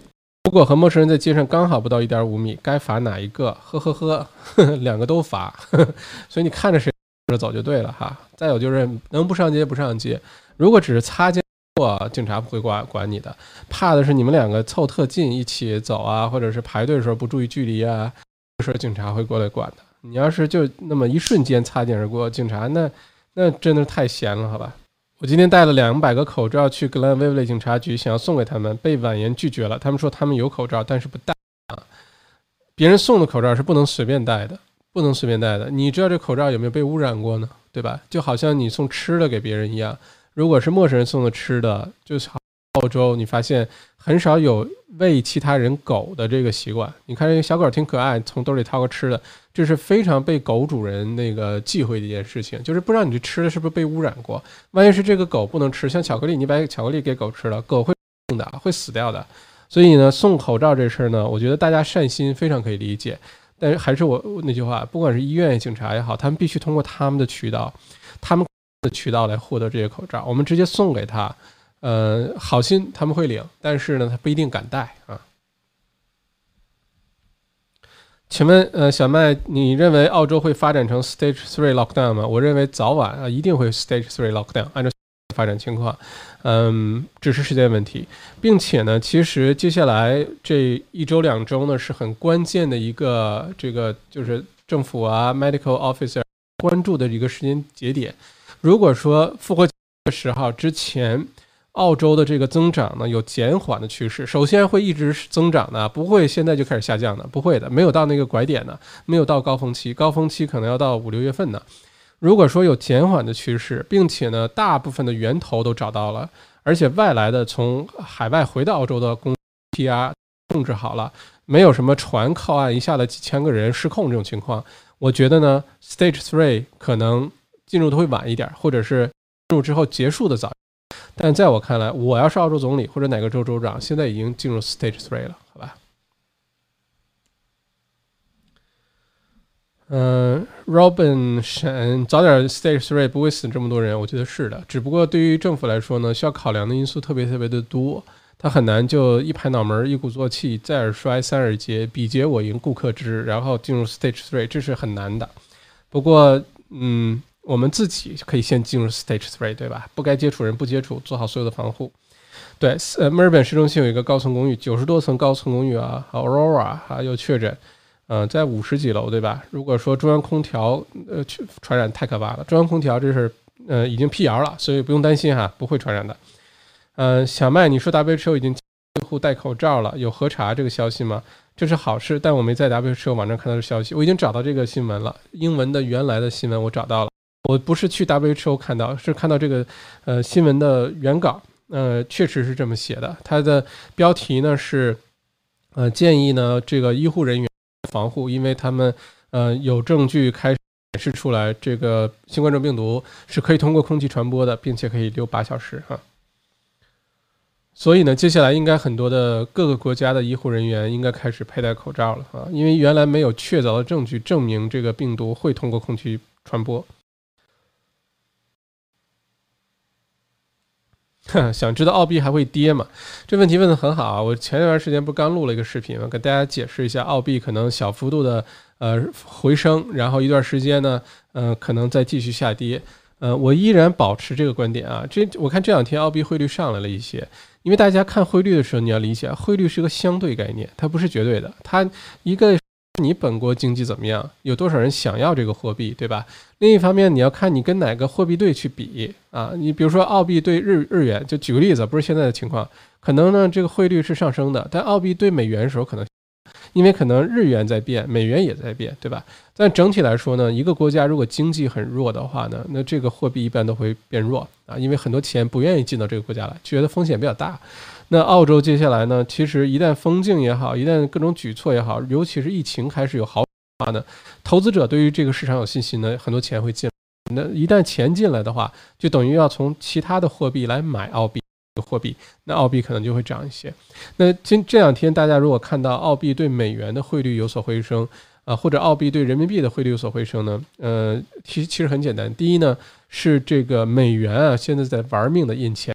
如果和陌生人在街上刚好不到一点五米，该罚哪一个？呵呵呵，(laughs) 两个都罚呵呵。(laughs) 所以你看着谁走就对了哈。再有就是能不上街不上街，如果只是擦肩。过警察不会管管你的，怕的是你们两个凑特近一起走啊，或者是排队的时候不注意距离啊，这时候警察会过来管的。你要是就那么一瞬间擦肩而过，警察那那真的是太闲了，好吧？我今天带了两百个口罩去格兰威维警察局，想要送给他们，被婉言拒绝了。他们说他们有口罩，但是不戴啊。别人送的口罩是不能随便戴的，不能随便戴的。你知道这口罩有没有被污染过呢？对吧？就好像你送吃的给别人一样。如果是陌生人送的吃的，就是澳洲，你发现很少有喂其他人狗的这个习惯。你看小狗挺可爱，从兜里掏个吃的，这是非常被狗主人那个忌讳的一件事情。就是不知道你这吃的是不是被污染过？万一是这个狗不能吃，像巧克力，你把巧克力给狗吃了，狗会的，会死掉的。所以呢，送口罩这事儿呢，我觉得大家善心非常可以理解。但是还是我那句话，不管是医院、警察也好，他们必须通过他们的渠道，他们。的渠道来获得这些口罩，我们直接送给他，呃，好心他们会领，但是呢，他不一定敢戴啊。请问，呃，小麦，你认为澳洲会发展成 Stage Three Lockdown 吗？我认为早晚啊一定会 Stage Three Lockdown，按照发展情况，嗯，只是时间问题，并且呢，其实接下来这一周两周呢是很关键的一个这个就是政府啊 Medical Officer 关注的一个时间节点。如果说复活节十号之前。澳洲的这个增长呢有减缓的趋势，首先会一直增长的，不会现在就开始下降的，不会的，没有到那个拐点呢，没有到高峰期，高峰期可能要到五六月份呢。如果说有减缓的趋势，并且呢大部分的源头都找到了，而且外来的从海外回到澳洲的公 PR 控制好了，没有什么船靠岸一下子几千个人失控这种情况，我觉得呢，Stage Three 可能进入的会晚一点，或者是进入之后结束的早。但在我看来，我要是澳洲总理或者哪个州州长，现在已经进入 Stage Three 了，好吧？嗯，Robin 沈早点 Stage Three 不会死这么多人，我觉得是的。只不过对于政府来说呢，需要考量的因素特别特别的多，他很难就一拍脑门一鼓作气，再而衰，三而竭，比劫我赢，顾客知，然后进入 Stage Three，这是很难的。不过，嗯。我们自己可以先进入 stage three，对吧？不该接触人不接触，做好所有的防护。对，呃，墨尔本市中心有一个高层公寓，九十多层高层公寓啊，Aurora 啊又确诊，嗯，在五十几楼，对吧？如果说中央空调呃传染太可怕了，中央空调这是呃已经辟谣了，所以不用担心哈，不会传染的。嗯，小麦，你说 WHO 已经几乎戴口罩了，有核查这个消息吗？这是好事，但我没在 WHO 网站看到这消息，我已经找到这个新闻了，英文的原来的新闻我找到了。我不是去 WHO 看到，是看到这个呃新闻的原稿，呃，确实是这么写的。它的标题呢是，呃，建议呢这个医护人员防护，因为他们呃有证据开显示出来，这个新冠状病毒是可以通过空气传播的，并且可以留八小时哈。所以呢，接下来应该很多的各个国家的医护人员应该开始佩戴口罩了啊，因为原来没有确凿的证据证明这个病毒会通过空气传播。(laughs) 想知道澳币还会跌吗？这问题问得很好啊！我前一段时间不刚录了一个视频吗？跟大家解释一下，澳币可能小幅度的呃回升，然后一段时间呢，呃，可能再继续下跌。呃，我依然保持这个观点啊。这我看这两天澳币汇率上来了一些，因为大家看汇率的时候，你要理解，汇率是个相对概念，它不是绝对的，它一个。你本国经济怎么样？有多少人想要这个货币，对吧？另一方面，你要看你跟哪个货币对去比啊。你比如说澳币对日日元，就举个例子，不是现在的情况，可能呢这个汇率是上升的，但澳币对美元的时候可能，因为可能日元在变，美元也在变，对吧？但整体来说呢，一个国家如果经济很弱的话呢，那这个货币一般都会变弱啊，因为很多钱不愿意进到这个国家来，觉得风险比较大。那澳洲接下来呢？其实一旦封禁也好，一旦各种举措也好，尤其是疫情开始有好转呢，投资者对于这个市场有信心呢，很多钱会进。那一旦钱进来的话，就等于要从其他的货币来买澳币货币，那澳币可能就会涨一些。那今这两天大家如果看到澳币对美元的汇率有所回升啊，或者澳币对人民币的汇率有所回升呢？呃，其实其实很简单，第一呢是这个美元啊现在在玩命的印钱。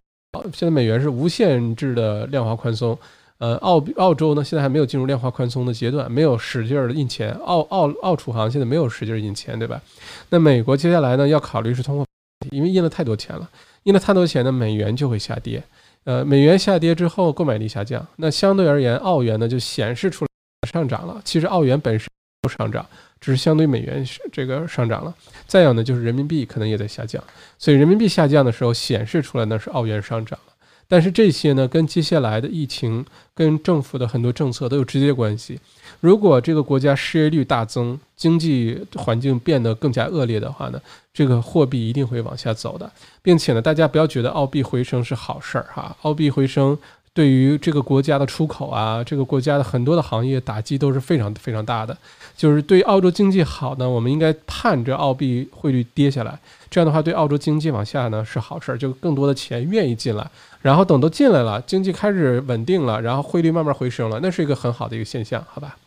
现在美元是无限制的量化宽松，呃，澳澳洲呢现在还没有进入量化宽松的阶段，没有使劲儿的印钱，澳澳澳储行现在没有使劲儿印钱，对吧？那美国接下来呢要考虑是通货，因为印了太多钱了，印了太多钱呢，美元就会下跌，呃，美元下跌之后购买力下降，那相对而言澳元呢就显示出来上涨了，其实澳元本身不上涨。只是相对美元这个上涨了，再有呢就是人民币可能也在下降，所以人民币下降的时候显示出来呢是澳元上涨了，但是这些呢跟接下来的疫情跟政府的很多政策都有直接关系。如果这个国家失业率大增，经济环境变得更加恶劣的话呢，这个货币一定会往下走的，并且呢大家不要觉得澳币回升是好事儿哈，澳币回升。对于这个国家的出口啊，这个国家的很多的行业打击都是非常非常大的。就是对澳洲经济好呢，我们应该盼着澳币汇率跌下来，这样的话对澳洲经济往下呢是好事儿，就更多的钱愿意进来。然后等都进来了，经济开始稳定了，然后汇率慢慢回升了，那是一个很好的一个现象，好吧？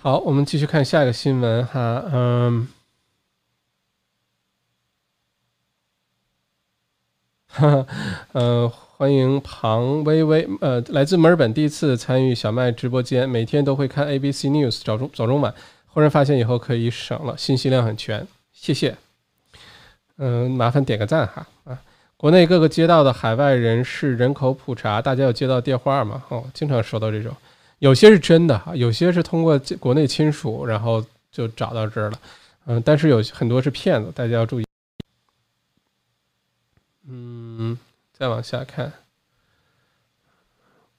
好，我们继续看下一个新闻哈，嗯。哈，(laughs) 呃，欢迎庞微微，呃，来自墨尔本，第一次参与小麦直播间，每天都会看 ABC News 早中早中晚，忽然发现以后可以省了，信息量很全，谢谢。嗯，麻烦点个赞哈啊！国内各个街道的海外人士人口普查，大家有接到电话吗？哦，经常收到这种，有些是真的，有些是通过国内亲属，然后就找到这儿了。嗯，但是有很多是骗子，大家要注意。嗯，再往下看，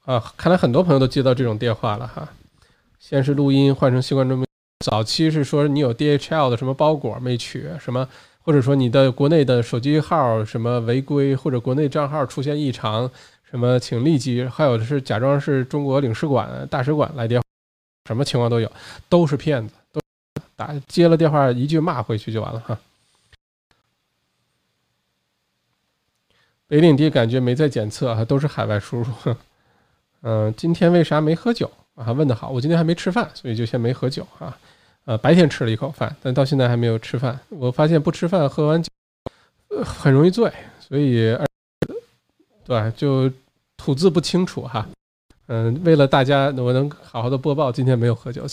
啊，看来很多朋友都接到这种电话了哈。先是录音换成习惯中，早期是说你有 DHL 的什么包裹没取，什么，或者说你的国内的手机号什么违规，或者国内账号出现异常，什么请立即，还有的是假装是中国领事馆、大使馆来电，什么情况都有，都是骗子。都打接了电话，一句骂回去就完了哈。北领地感觉没在检测哈，都是海外输入。嗯，(laughs) 今天为啥没喝酒啊？问的好，我今天还没吃饭，所以就先没喝酒啊。呃，白天吃了一口饭，但到现在还没有吃饭。我发现不吃饭喝完酒，很容易醉，所以对就吐字不清楚哈。嗯，为了大家我能好好的播报，今天没有喝酒。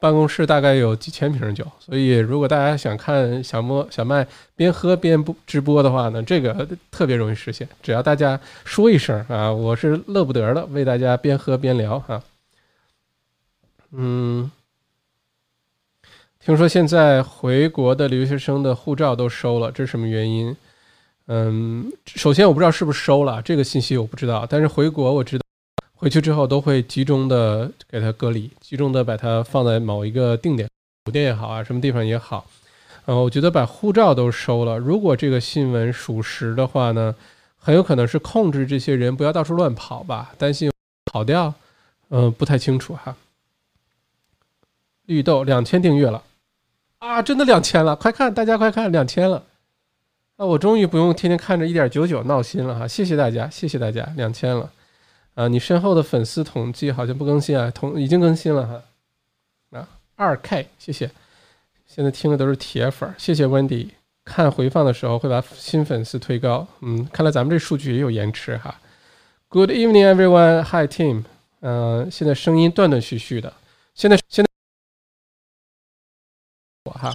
办公室大概有几千瓶酒，所以如果大家想看小莫小麦边喝边不直播的话呢，这个特别容易实现。只要大家说一声啊，我是乐不得的，为大家边喝边聊哈。嗯，听说现在回国的留学生的护照都收了，这是什么原因？嗯，首先我不知道是不是收了这个信息，我不知道，但是回国我知道。回去之后都会集中的给他隔离，集中的把它放在某一个定点酒店也好啊，什么地方也好。呃，我觉得把护照都收了。如果这个新闻属实的话呢，很有可能是控制这些人不要到处乱跑吧，担心跑掉。嗯，不太清楚哈。绿豆两千订阅了啊，真的两千了，快看大家快看两千了。那我终于不用天天看着一点九九闹心了哈，谢谢大家，谢谢大家，两千了。啊，你身后的粉丝统计好像不更新啊，同已经更新了哈。啊，二 K，谢谢。现在听的都是铁粉，谢谢 Wendy。看回放的时候会把新粉丝推高。嗯，看来咱们这数据也有延迟哈。Good evening, everyone. Hi, team. 嗯，现在声音断断续续的。现在现在我哈，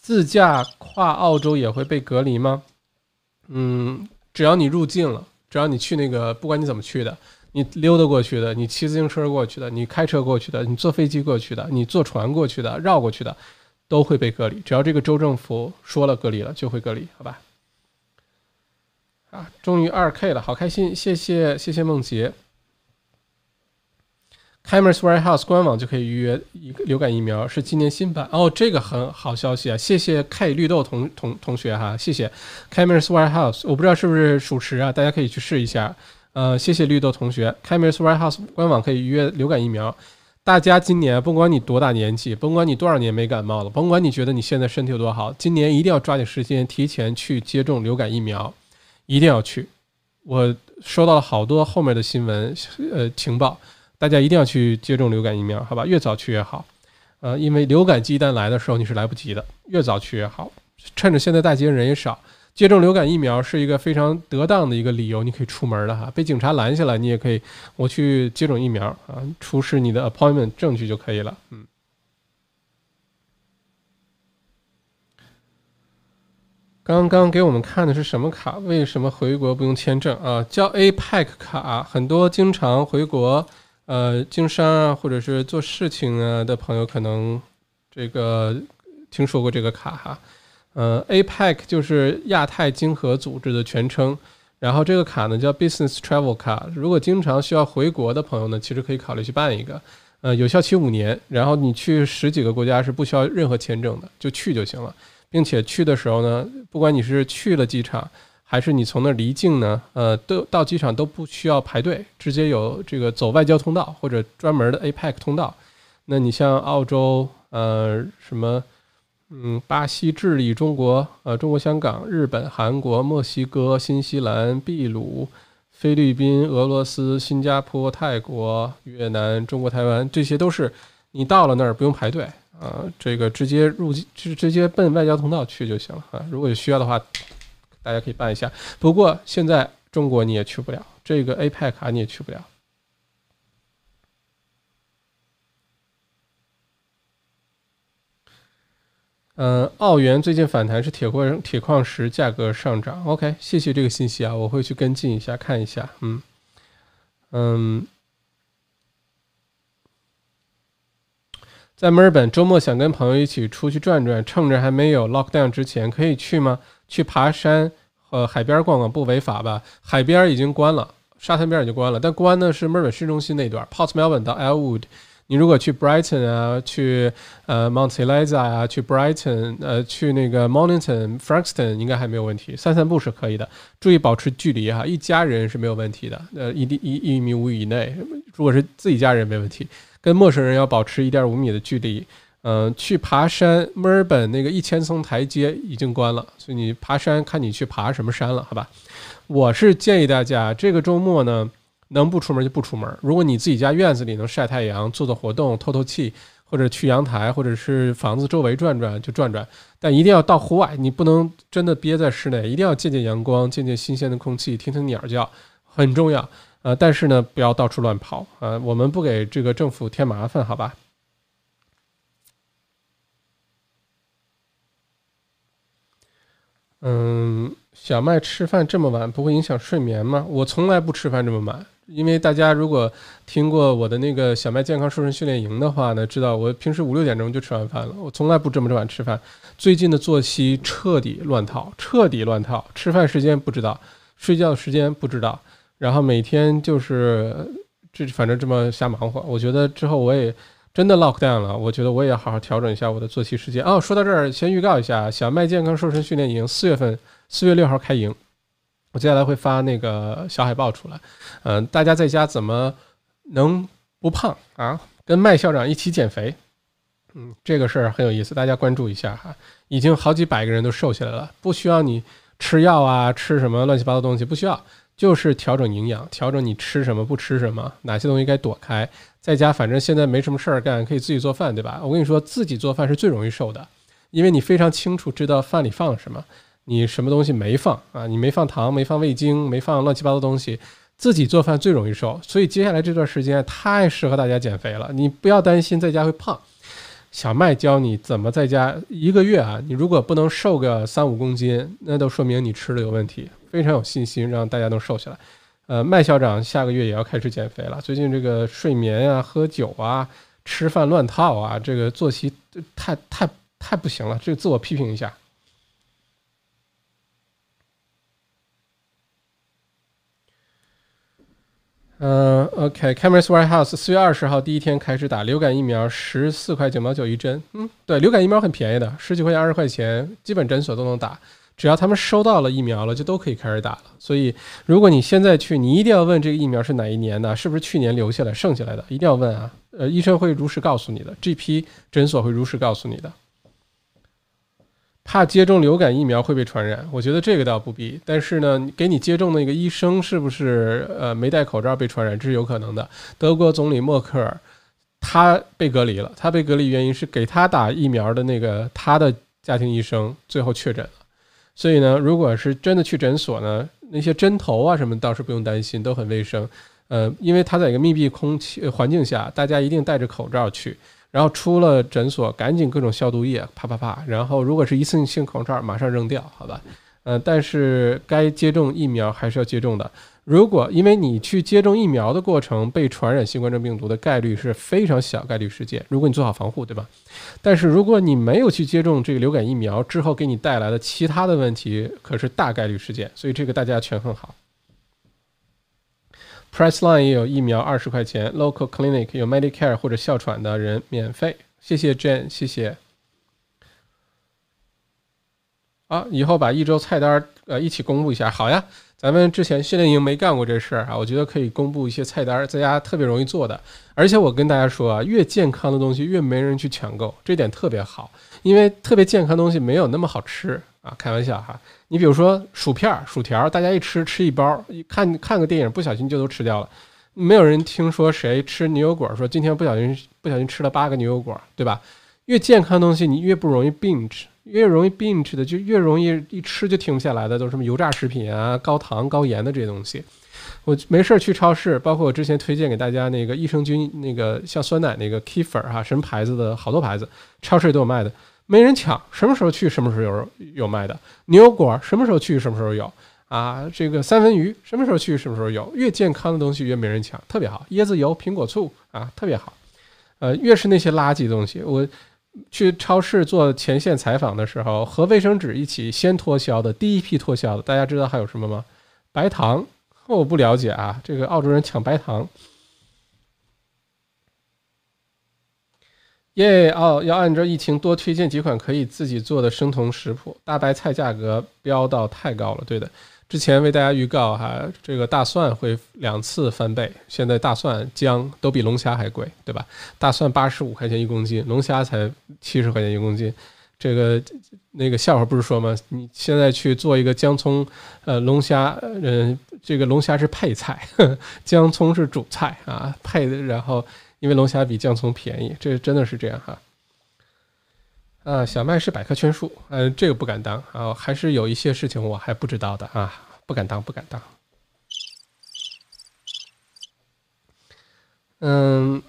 自驾跨澳洲也会被隔离吗？嗯，只要你入境了，只要你去那个，不管你怎么去的。你溜达过去的，你骑自行车过去的，你开车过去的，你坐飞机过去的，你坐船过去的，绕过去的，都会被隔离。只要这个州政府说了隔离了，就会隔离，好吧？啊，终于二 K 了，好开心！谢谢谢谢梦洁。Cameras Warehouse 官网就可以预约一个流感疫苗，是今年新版哦，这个很好消息啊！谢谢 K 绿豆同同同学哈，谢谢 Cameras Warehouse，我不知道是不是属实啊，大家可以去试一下。呃，谢谢绿豆同学。c a m e r s warehouse 官网可以预约流感疫苗。大家今年甭管你多大年纪，甭管你多少年没感冒了，甭管你觉得你现在身体有多好，今年一定要抓紧时间提前去接种流感疫苗，一定要去。我收到了好多后面的新闻，呃，情报，大家一定要去接种流感疫苗，好吧？越早去越好。呃，因为流感季一旦来的时候，你是来不及的，越早去越好。趁着现在大街人也少。接种流感疫苗是一个非常得当的一个理由，你可以出门了哈。被警察拦下来，你也可以我去接种疫苗啊，出示你的 appointment 证据就可以了。嗯。刚刚给我们看的是什么卡？为什么回国不用签证啊？叫 APEC 卡，很多经常回国呃经商啊或者是做事情啊的朋友可能这个听说过这个卡哈。呃，APEC 就是亚太经合组织的全称，然后这个卡呢叫 Business Travel 卡。如果经常需要回国的朋友呢，其实可以考虑去办一个。呃，有效期五年，然后你去十几个国家是不需要任何签证的，就去就行了，并且去的时候呢，不管你是去了机场，还是你从那儿离境呢，呃，都到机场都不需要排队，直接有这个走外交通道或者专门的 APEC 通道。那你像澳洲，呃，什么？嗯，巴西、智利、中国、呃，中国香港、日本、韩国、墨西哥、新西兰、秘鲁、菲律宾、俄罗斯、新加坡、泰国、越南、中国台湾，这些都是你到了那儿不用排队啊，这个直接入境，直直接奔外交通道去就行了啊。如果有需要的话，大家可以办一下。不过现在中国你也去不了，这个 APEC 卡你也去不了。嗯，澳元最近反弹是铁矿铁矿石价格上涨。OK，谢谢这个信息啊，我会去跟进一下看一下。嗯嗯，在墨尔本周末想跟朋友一起出去转转，趁着还没有 lockdown 之前可以去吗？去爬山和海边逛逛不违法吧？海边已经关了，沙滩边已经关了，但关的是墨尔本市中心那段，Port Melbourne 到 Elwood。你如果去 Brighton 啊，去呃 Mount Eliza 啊，去 Brighton，呃，去那个 Mornington、Frankston 应该还没有问题，散散步是可以的，注意保持距离哈，一家人是没有问题的，呃，一一一米五以内，如果是自己家人没问题，跟陌生人要保持一点五米的距离。嗯，去爬山，墨尔本那个一千层台阶已经关了，所以你爬山看你去爬什么山了，好吧？我是建议大家这个周末呢。能不出门就不出门。如果你自己家院子里能晒太阳、做做活动、透透气，或者去阳台，或者是房子周围转转就转转，但一定要到户外，你不能真的憋在室内，一定要见见阳光、见见新鲜的空气、听听鸟叫，很重要。呃，但是呢，不要到处乱跑啊，我们不给这个政府添麻烦，好吧？嗯，小麦吃饭这么晚不会影响睡眠吗？我从来不吃饭这么晚。因为大家如果听过我的那个小麦健康瘦身训练营的话呢，知道我平时五六点钟就吃完饭了，我从来不这么晚吃饭。最近的作息彻底乱套，彻底乱套，吃饭时间不知道，睡觉时间不知道，然后每天就是这反正这么瞎忙活。我觉得之后我也真的 lock down 了，我觉得我也要好好调整一下我的作息时间。哦，说到这儿，先预告一下，小麦健康瘦身训练营四月份四月六号开营。我接下来会发那个小海报出来，嗯，大家在家怎么能不胖啊？跟麦校长一起减肥，嗯，这个事儿很有意思，大家关注一下哈。已经好几百个人都瘦下来了，不需要你吃药啊，吃什么乱七八糟东西，不需要，就是调整营养，调整你吃什么不吃什么，哪些东西该躲开。在家反正现在没什么事儿干，可以自己做饭，对吧？我跟你说，自己做饭是最容易瘦的，因为你非常清楚知道饭里放什么。你什么东西没放啊？你没放糖，没放味精，没放乱七八糟东西，自己做饭最容易瘦。所以接下来这段时间太适合大家减肥了。你不要担心在家会胖，小麦教你怎么在家一个月啊，你如果不能瘦个三五公斤，那都说明你吃的有问题。非常有信心让大家都瘦下来。呃，麦校长下个月也要开始减肥了。最近这个睡眠啊、喝酒啊、吃饭乱套啊，这个作息太太太不行了，这个自我批评一下。嗯，OK，Cameras Warehouse 四月二十号第一天开始打流感疫苗，十四块九毛九一针。嗯，对，流感疫苗很便宜的，十几块钱、二十块钱，基本诊所都能打。只要他们收到了疫苗了，就都可以开始打了。所以，如果你现在去，你一定要问这个疫苗是哪一年的，是不是去年留下来剩下来的，一定要问啊。呃，医生会如实告诉你的，GP 诊所会如实告诉你的。怕接种流感疫苗会被传染，我觉得这个倒不必。但是呢，给你接种那个医生是不是呃没戴口罩被传染，这是有可能的。德国总理默克尔他被隔离了，他被隔离原因是给他打疫苗的那个他的家庭医生最后确诊了。所以呢，如果是真的去诊所呢，那些针头啊什么倒是不用担心，都很卫生。呃，因为他在一个密闭空气环境下，大家一定戴着口罩去。然后出了诊所，赶紧各种消毒液，啪啪啪。然后如果是一次性口罩，马上扔掉，好吧？呃，但是该接种疫苗还是要接种的。如果因为你去接种疫苗的过程被传染新冠状病毒的概率是非常小概率事件，如果你做好防护，对吧？但是如果你没有去接种这个流感疫苗之后给你带来的其他的问题，可是大概率事件。所以这个大家权衡好。Priceline 也有疫苗，二十块钱。Local clinic 有 Medicare 或者哮喘的人免费。谢谢 Jane，谢谢。好，以后把一周菜单呃一起公布一下。好呀，咱们之前训练营没干过这事儿啊，我觉得可以公布一些菜单，在家特别容易做的。而且我跟大家说啊，越健康的东西越没人去抢购，这点特别好，因为特别健康的东西没有那么好吃啊。开玩笑哈。你比如说薯片、薯条，大家一吃吃一包，一看看个电影，不小心就都吃掉了。没有人听说谁吃牛油果，说今天不小心不小心吃了八个牛油果，对吧？越健康的东西你越不容易 binge，越容易 binge 的就越容易一吃就停不下来的，都是什么油炸食品啊、高糖高盐的这些东西。我没事儿去超市，包括我之前推荐给大家那个益生菌那个像酸奶那个 Kefir 哈，什么牌子的好多牌子，超市里都有卖的，没人抢，什么时候去什么时候有有卖的。牛油果什么时候去什么时候有啊？这个三文鱼什么时候去什么时候有，越健康的东西越没人抢，特别好。椰子油、苹果醋啊，特别好。呃，越是那些垃圾东西，我。去超市做前线采访的时候，和卫生纸一起先脱销的第一批脱销的，大家知道还有什么吗？白糖，我不了解啊。这个澳洲人抢白糖，耶！哦，要按照疫情多推荐几款可以自己做的生酮食谱。大白菜价格飙到太高了，对的。之前为大家预告哈，这个大蒜会两次翻倍，现在大蒜、姜都比龙虾还贵，对吧？大蒜八十五块钱一公斤，龙虾才七十块钱一公斤。这个那个笑话不是说吗？你现在去做一个姜葱，呃，龙虾，嗯，这个龙虾是配菜，(laughs) 姜葱是主菜啊，配的。然后因为龙虾比姜葱便宜，这真的是这样哈。啊，小麦是百科全书，嗯，这个不敢当啊，还是有一些事情我还不知道的啊，不敢当，不敢当。嗯，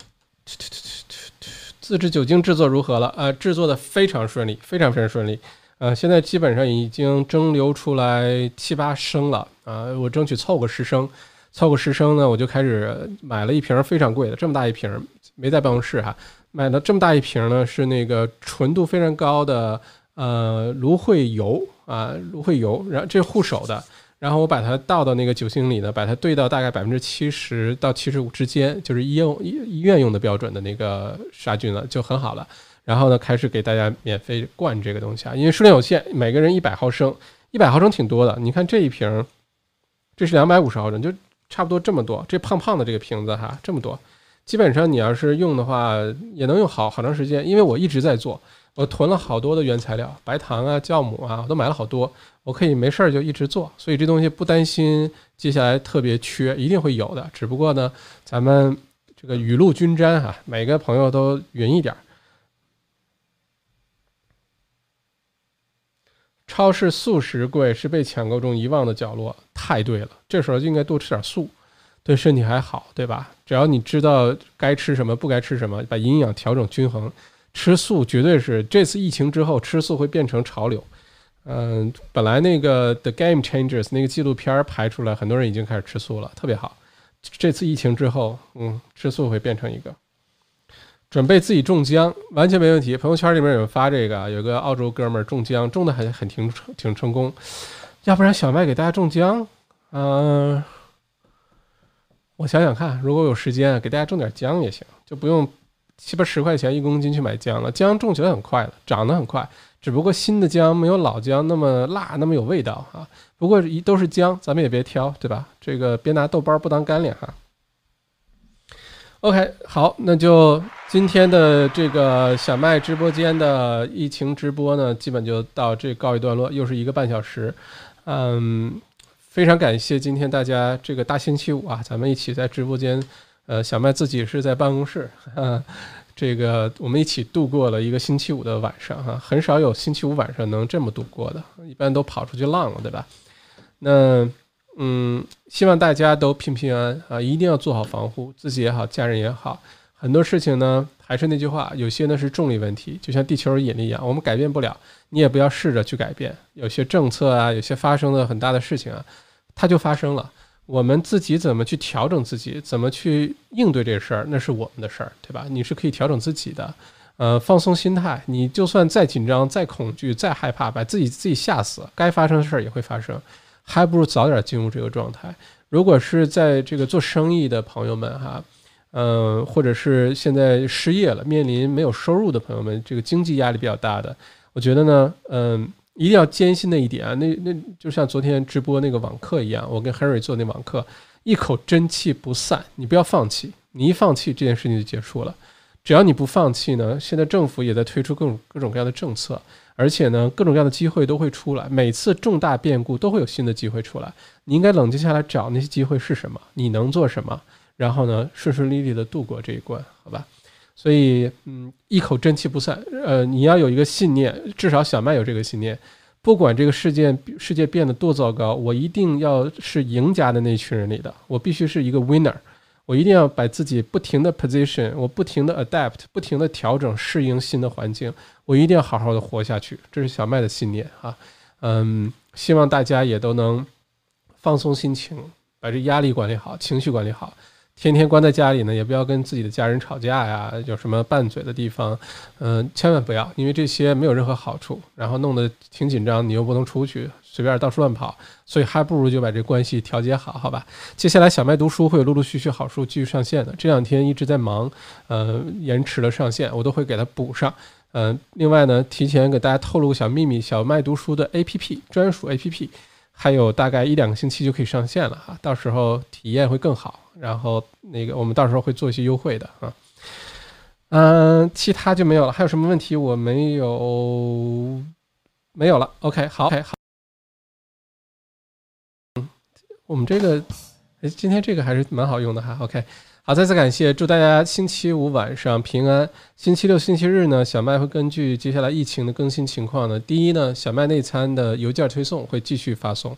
自制酒精制作如何了？啊，制作的非常顺利，非常非常顺利。呃，现在基本上已经蒸馏出来七八升了啊，我争取凑个十升，凑个十升呢，我就开始买了一瓶非常贵的，这么大一瓶，没在办公室哈。买了这么大一瓶呢，是那个纯度非常高的呃芦荟油啊，芦荟油，然后这护手的，然后我把它倒到那个酒精里呢，把它兑到大概百分之七十到七十五之间，就是医用医医院用的标准的那个杀菌了，就很好了。然后呢，开始给大家免费灌这个东西啊，因为数量有限，每个人一百毫升，一百毫升挺多的。你看这一瓶，这是两百五十毫升，就差不多这么多，这胖胖的这个瓶子哈，这么多。基本上你要是用的话，也能用好好长时间。因为我一直在做，我囤了好多的原材料，白糖啊、酵母啊，我都买了好多，我可以没事儿就一直做。所以这东西不担心接下来特别缺，一定会有的。只不过呢，咱们这个雨露均沾哈，每个朋友都匀一点儿。超市素食柜是被抢购中遗忘的角落，太对了，这时候就应该多吃点素。对身体还好，对吧？只要你知道该吃什么，不该吃什么，把营养调整均衡，吃素绝对是这次疫情之后吃素会变成潮流。嗯，本来那个《The Game Changers》那个纪录片拍出来，很多人已经开始吃素了，特别好。这次疫情之后，嗯，吃素会变成一个。准备自己种姜，完全没问题。朋友圈里面有人发这个，有个澳洲哥们儿种姜，种的很很挺挺成功。要不然小麦给大家种姜，嗯。我想想看，如果有时间，给大家种点姜也行，就不用七八十块钱一公斤去买姜了。姜种起来很快的，长得很快，只不过新的姜没有老姜那么辣，那么有味道啊。不过一都是姜，咱们也别挑，对吧？这个别拿豆包不当干粮哈。OK，好，那就今天的这个小麦直播间的疫情直播呢，基本就到这告一段落，又是一个半小时，嗯。非常感谢今天大家这个大星期五啊，咱们一起在直播间，呃，小麦自己是在办公室，啊，这个我们一起度过了一个星期五的晚上哈，很少有星期五晚上能这么度过的，一般都跑出去浪了，对吧？那嗯，希望大家都平平安啊，一定要做好防护，自己也好，家人也好。很多事情呢，还是那句话，有些呢是重力问题，就像地球引力一样，我们改变不了，你也不要试着去改变。有些政策啊，有些发生的很大的事情啊。它就发生了，我们自己怎么去调整自己，怎么去应对这事儿，那是我们的事儿，对吧？你是可以调整自己的，呃，放松心态。你就算再紧张、再恐惧、再害怕，把自己自己吓死，该发生的事儿也会发生，还不如早点进入这个状态。如果是在这个做生意的朋友们哈，嗯，或者是现在失业了、面临没有收入的朋友们，这个经济压力比较大的，我觉得呢，嗯。一定要坚信那一点啊，那那就像昨天直播那个网课一样，我跟 Henry 做那网课，一口真气不散，你不要放弃，你一放弃这件事情就结束了。只要你不放弃呢，现在政府也在推出各种各种各样的政策，而且呢，各种各样的机会都会出来，每次重大变故都会有新的机会出来，你应该冷静下来找那些机会是什么，你能做什么，然后呢，顺顺利利的度过这一关，好吧？所以，嗯，一口真气不散。呃，你要有一个信念，至少小麦有这个信念，不管这个世界世界变得多糟糕，我一定要是赢家的那群人里的，我必须是一个 winner，我一定要把自己不停的 position，我不停的 adapt，不停的调整适应新的环境，我一定要好好的活下去。这是小麦的信念啊。嗯，希望大家也都能放松心情，把这压力管理好，情绪管理好。天天关在家里呢，也不要跟自己的家人吵架呀，有什么拌嘴的地方，嗯，千万不要，因为这些没有任何好处，然后弄得挺紧张，你又不能出去，随便到处乱跑，所以还不如就把这关系调节好，好吧？接下来小麦读书会有陆陆续续好书继续上线的，这两天一直在忙，呃，延迟了上线，我都会给它补上，嗯，另外呢，提前给大家透露个小秘密，小麦读书的 APP 专属 APP。还有大概一两个星期就可以上线了哈，到时候体验会更好。然后那个我们到时候会做一些优惠的啊。嗯，其他就没有了。还有什么问题？我没有，没有了。OK，好，OK，好。嗯，我们这个，哎，今天这个还是蛮好用的哈。OK。好，再次感谢，祝大家星期五晚上平安。星期六、星期日呢，小麦会根据接下来疫情的更新情况呢，第一呢，小麦内参的邮件推送会继续发送。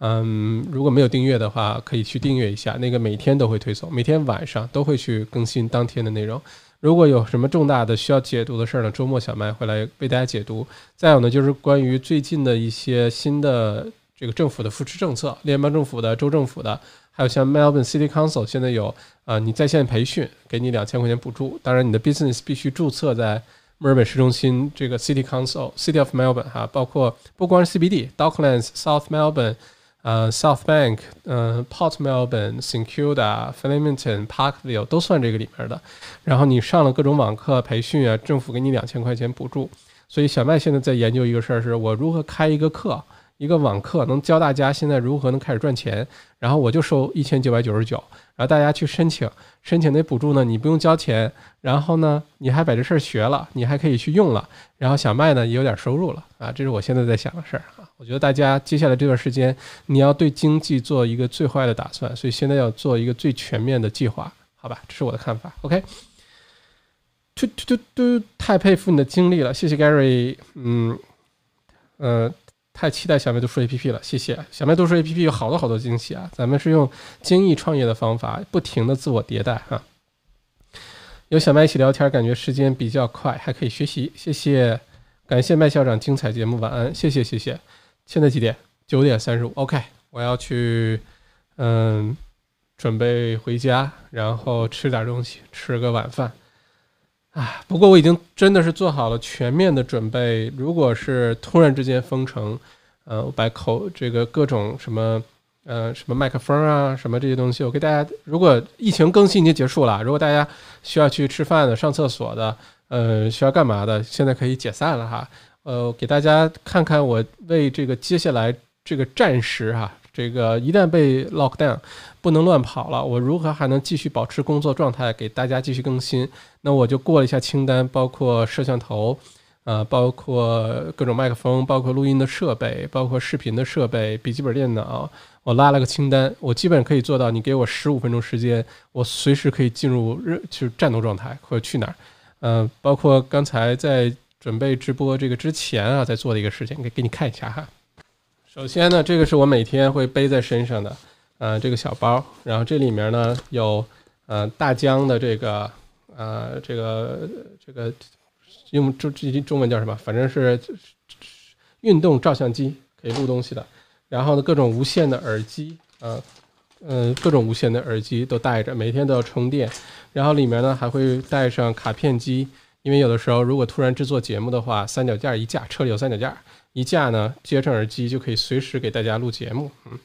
嗯，如果没有订阅的话，可以去订阅一下，那个每天都会推送，每天晚上都会去更新当天的内容。如果有什么重大的需要解读的事儿呢，周末小麦会来为大家解读。再有呢，就是关于最近的一些新的这个政府的扶持政策，联邦政府的、州政府的。还有像 Melbourne City Council 现在有啊，你在线培训给你两千块钱补助，当然你的 business 必须注册在墨尔本市中心这个 City Council City of Melbourne 哈，包括不光是 CBD，Docklands、South Melbourne、呃 South Bank、嗯 Port Melbourne、St Kilda、Flemington、Parkville 都算这个里面的。然后你上了各种网课培训啊，政府给你两千块钱补助。所以小麦现在在研究一个事儿，是我如何开一个课。一个网课能教大家现在如何能开始赚钱，然后我就收一千九百九十九，然后大家去申请，申请那补助呢，你不用交钱，然后呢，你还把这事儿学了，你还可以去用了，然后小麦呢也有点收入了啊，这是我现在在想的事儿。我觉得大家接下来这段时间，你要对经济做一个最坏的打算，所以现在要做一个最全面的计划，好吧？这是我的看法。OK，嘟嘟嘟嘟，太佩服你的经历了，谢谢 Gary，嗯，呃。太期待小麦读书 APP 了，谢谢小麦读书 APP 有好多好多惊喜啊！咱们是用精益创业的方法，不停的自我迭代哈。有小麦一起聊天，感觉时间比较快，还可以学习。谢谢，感谢麦校长精彩节目，晚安，谢谢谢谢。现在几点？九点三十五。OK，我要去，嗯，准备回家，然后吃点东西，吃个晚饭。啊，不过我已经真的是做好了全面的准备。如果是突然之间封城，呃，我把口这个各种什么，呃，什么麦克风啊，什么这些东西，我给大家。如果疫情更新已经结束了，如果大家需要去吃饭的、上厕所的，呃，需要干嘛的，现在可以解散了哈。呃，给大家看看我为这个接下来这个战时哈。这个一旦被 lock down，不能乱跑了，我如何还能继续保持工作状态，给大家继续更新？那我就过了一下清单，包括摄像头，呃，包括各种麦克风，包括录音的设备，包括视频的设备，笔记本电脑，我拉了个清单，我基本可以做到。你给我十五分钟时间，我随时可以进入热就是战斗状态，或者去哪儿？嗯，包括刚才在准备直播这个之前啊，在做的一个事情，给给你看一下哈。首先呢，这个是我每天会背在身上的，呃，这个小包。然后这里面呢有，呃，大疆的这个，呃，这个这个用中这中文叫什么？反正是运动照相机，可以录东西的。然后呢，各种无线的耳机，啊，嗯，各种无线的耳机都带着，每天都要充电。然后里面呢还会带上卡片机，因为有的时候如果突然制作节目的话，三脚架一架，车里有三脚架。一架呢，接上耳机就可以随时给大家录节目。嗯，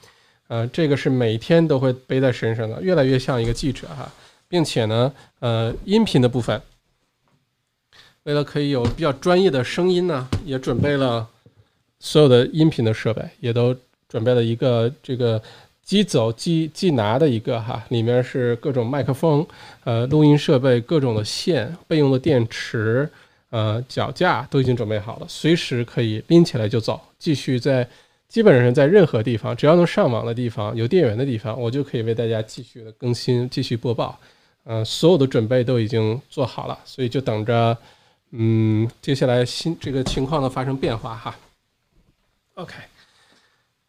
呃，这个是每天都会背在身上的，越来越像一个记者哈，并且呢，呃，音频的部分，为了可以有比较专业的声音呢，也准备了所有的音频的设备，也都准备了一个这个即走即即拿的一个哈，里面是各种麦克风，呃，录音设备，各种的线，备用的电池。呃，脚架都已经准备好了，随时可以拎起来就走。继续在基本上在任何地方，只要能上网的地方，有电源的地方，我就可以为大家继续的更新，继续播报。呃，所有的准备都已经做好了，所以就等着，嗯，接下来新这个情况的发生变化哈。OK，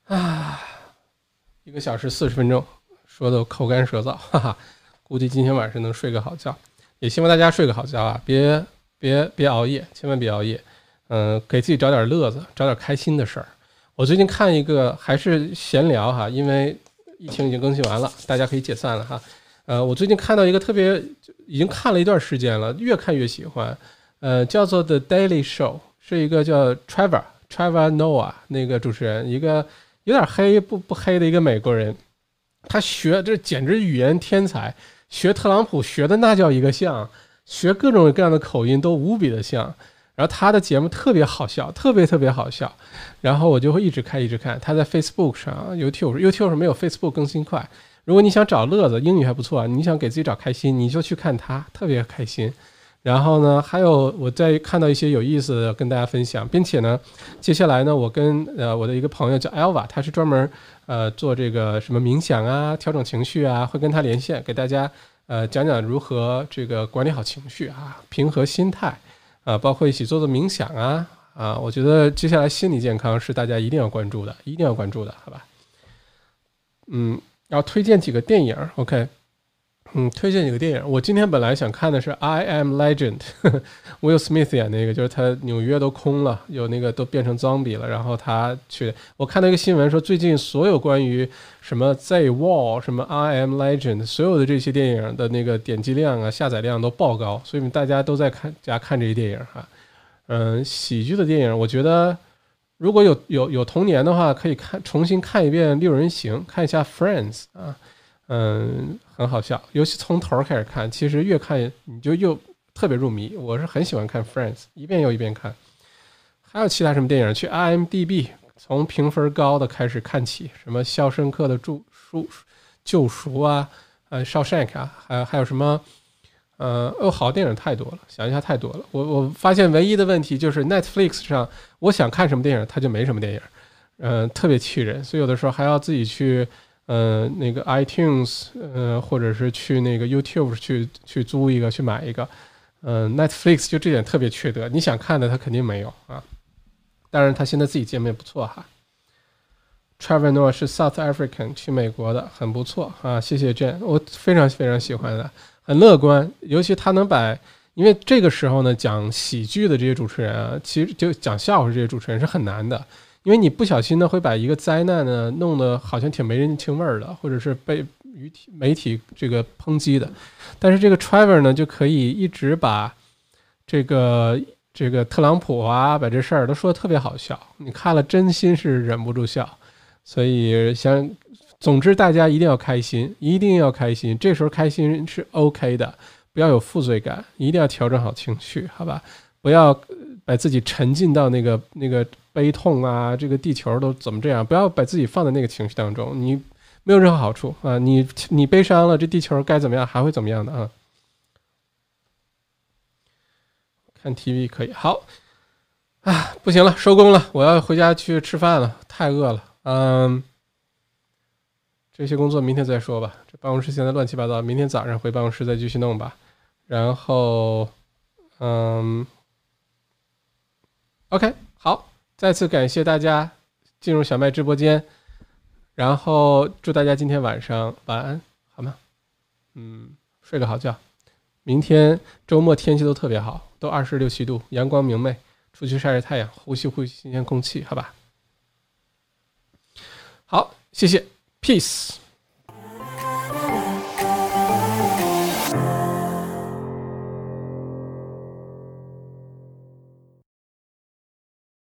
啊，一个小时四十分钟，说的口干舌燥，哈哈，估计今天晚上能睡个好觉，也希望大家睡个好觉啊，别别别熬夜，千万别熬夜，嗯，给自己找点乐子，找点开心的事儿。我最近看一个还是闲聊哈，因为疫情已经更新完了，大家可以解散了哈。呃，我最近看到一个特别，已经看了一段时间了，越看越喜欢，呃，叫做 The Daily Show，是一个叫 Trevor。Trevor Noah 那个主持人，一个有点黑不不黑的一个美国人，他学这简直语言天才，学特朗普学的那叫一个像，学各种各样的口音都无比的像。然后他的节目特别好笑，特别特别好笑。然后我就会一直看一直看。他在 Facebook 上，YouTube，YouTube 上没有 Facebook 更新快。如果你想找乐子，英语还不错，你想给自己找开心，你就去看他，特别开心。然后呢，还有我在看到一些有意思的跟大家分享，并且呢，接下来呢，我跟呃我的一个朋友叫 Elva，他是专门呃做这个什么冥想啊、调整情绪啊，会跟他连线，给大家呃讲讲如何这个管理好情绪啊、平和心态啊，包括一起做做冥想啊啊，我觉得接下来心理健康是大家一定要关注的，一定要关注的，好吧？嗯，要推荐几个电影，OK。嗯，推荐几个电影。我今天本来想看的是《I Am Legend》，(laughs) Will Smith 演那个，就是他纽约都空了，有那个都变成 zombie 了，然后他去。我看到一个新闻说，最近所有关于什么《Z Wall》、什么《I Am Legend》，所有的这些电影的那个点击量啊、下载量都爆高，所以大家都在看家看这些电影哈。嗯，喜剧的电影，我觉得如果有有有童年的话，可以看重新看一遍《六人行》，看一下《Friends》啊。嗯，很好笑，尤其从头开始看，其实越看你就又特别入迷。我是很喜欢看《Friends》，一遍又一遍看。还有其他什么电影？去 IMDB，从评分高的开始看起，什么《肖申克的救赎》、救赎啊，呃，《肖申克》啊，还还有什么？呃，哦，好电影太多了，想一下太多了。我我发现唯一的问题就是 Netflix 上，我想看什么电影，它就没什么电影，嗯，特别气人。所以有的时候还要自己去。呃，那个 iTunes，呃，或者是去那个 YouTube 去去租一个，去买一个，呃，Netflix 就这点特别缺德，你想看的它肯定没有啊。当然，他现在自己界面不错哈。Trevor Noah 是 South African，去美国的，很不错啊。谢谢 Jane，我非常非常喜欢的，很乐观，尤其他能把，因为这个时候呢，讲喜剧的这些主持人啊，其实就讲笑话这些主持人是很难的。因为你不小心呢，会把一个灾难呢弄得好像挺没人情味儿的，或者是被媒体媒体这个抨击的。但是这个 Trevor 呢，就可以一直把这个这个特朗普啊，把这事儿都说的特别好笑，你看了真心是忍不住笑。所以想，总之大家一定要开心，一定要开心。这时候开心是 OK 的，不要有负罪感，一定要调整好情绪，好吧？不要把自己沉浸到那个那个。悲痛啊，这个地球都怎么这样？不要把自己放在那个情绪当中，你没有任何好处啊！你你悲伤了，这地球该怎么样还会怎么样的啊？看 TV 可以，好啊，不行了，收工了，我要回家去吃饭了，太饿了。嗯，这些工作明天再说吧。这办公室现在乱七八糟，明天早上回办公室再继续弄吧。然后，嗯，OK，好。再次感谢大家进入小麦直播间，然后祝大家今天晚上晚安，好吗？嗯，睡个好觉。明天周末天气都特别好，都二十六七度，阳光明媚，出去晒晒太阳，呼吸呼吸新鲜空气，好吧？好，谢谢，peace。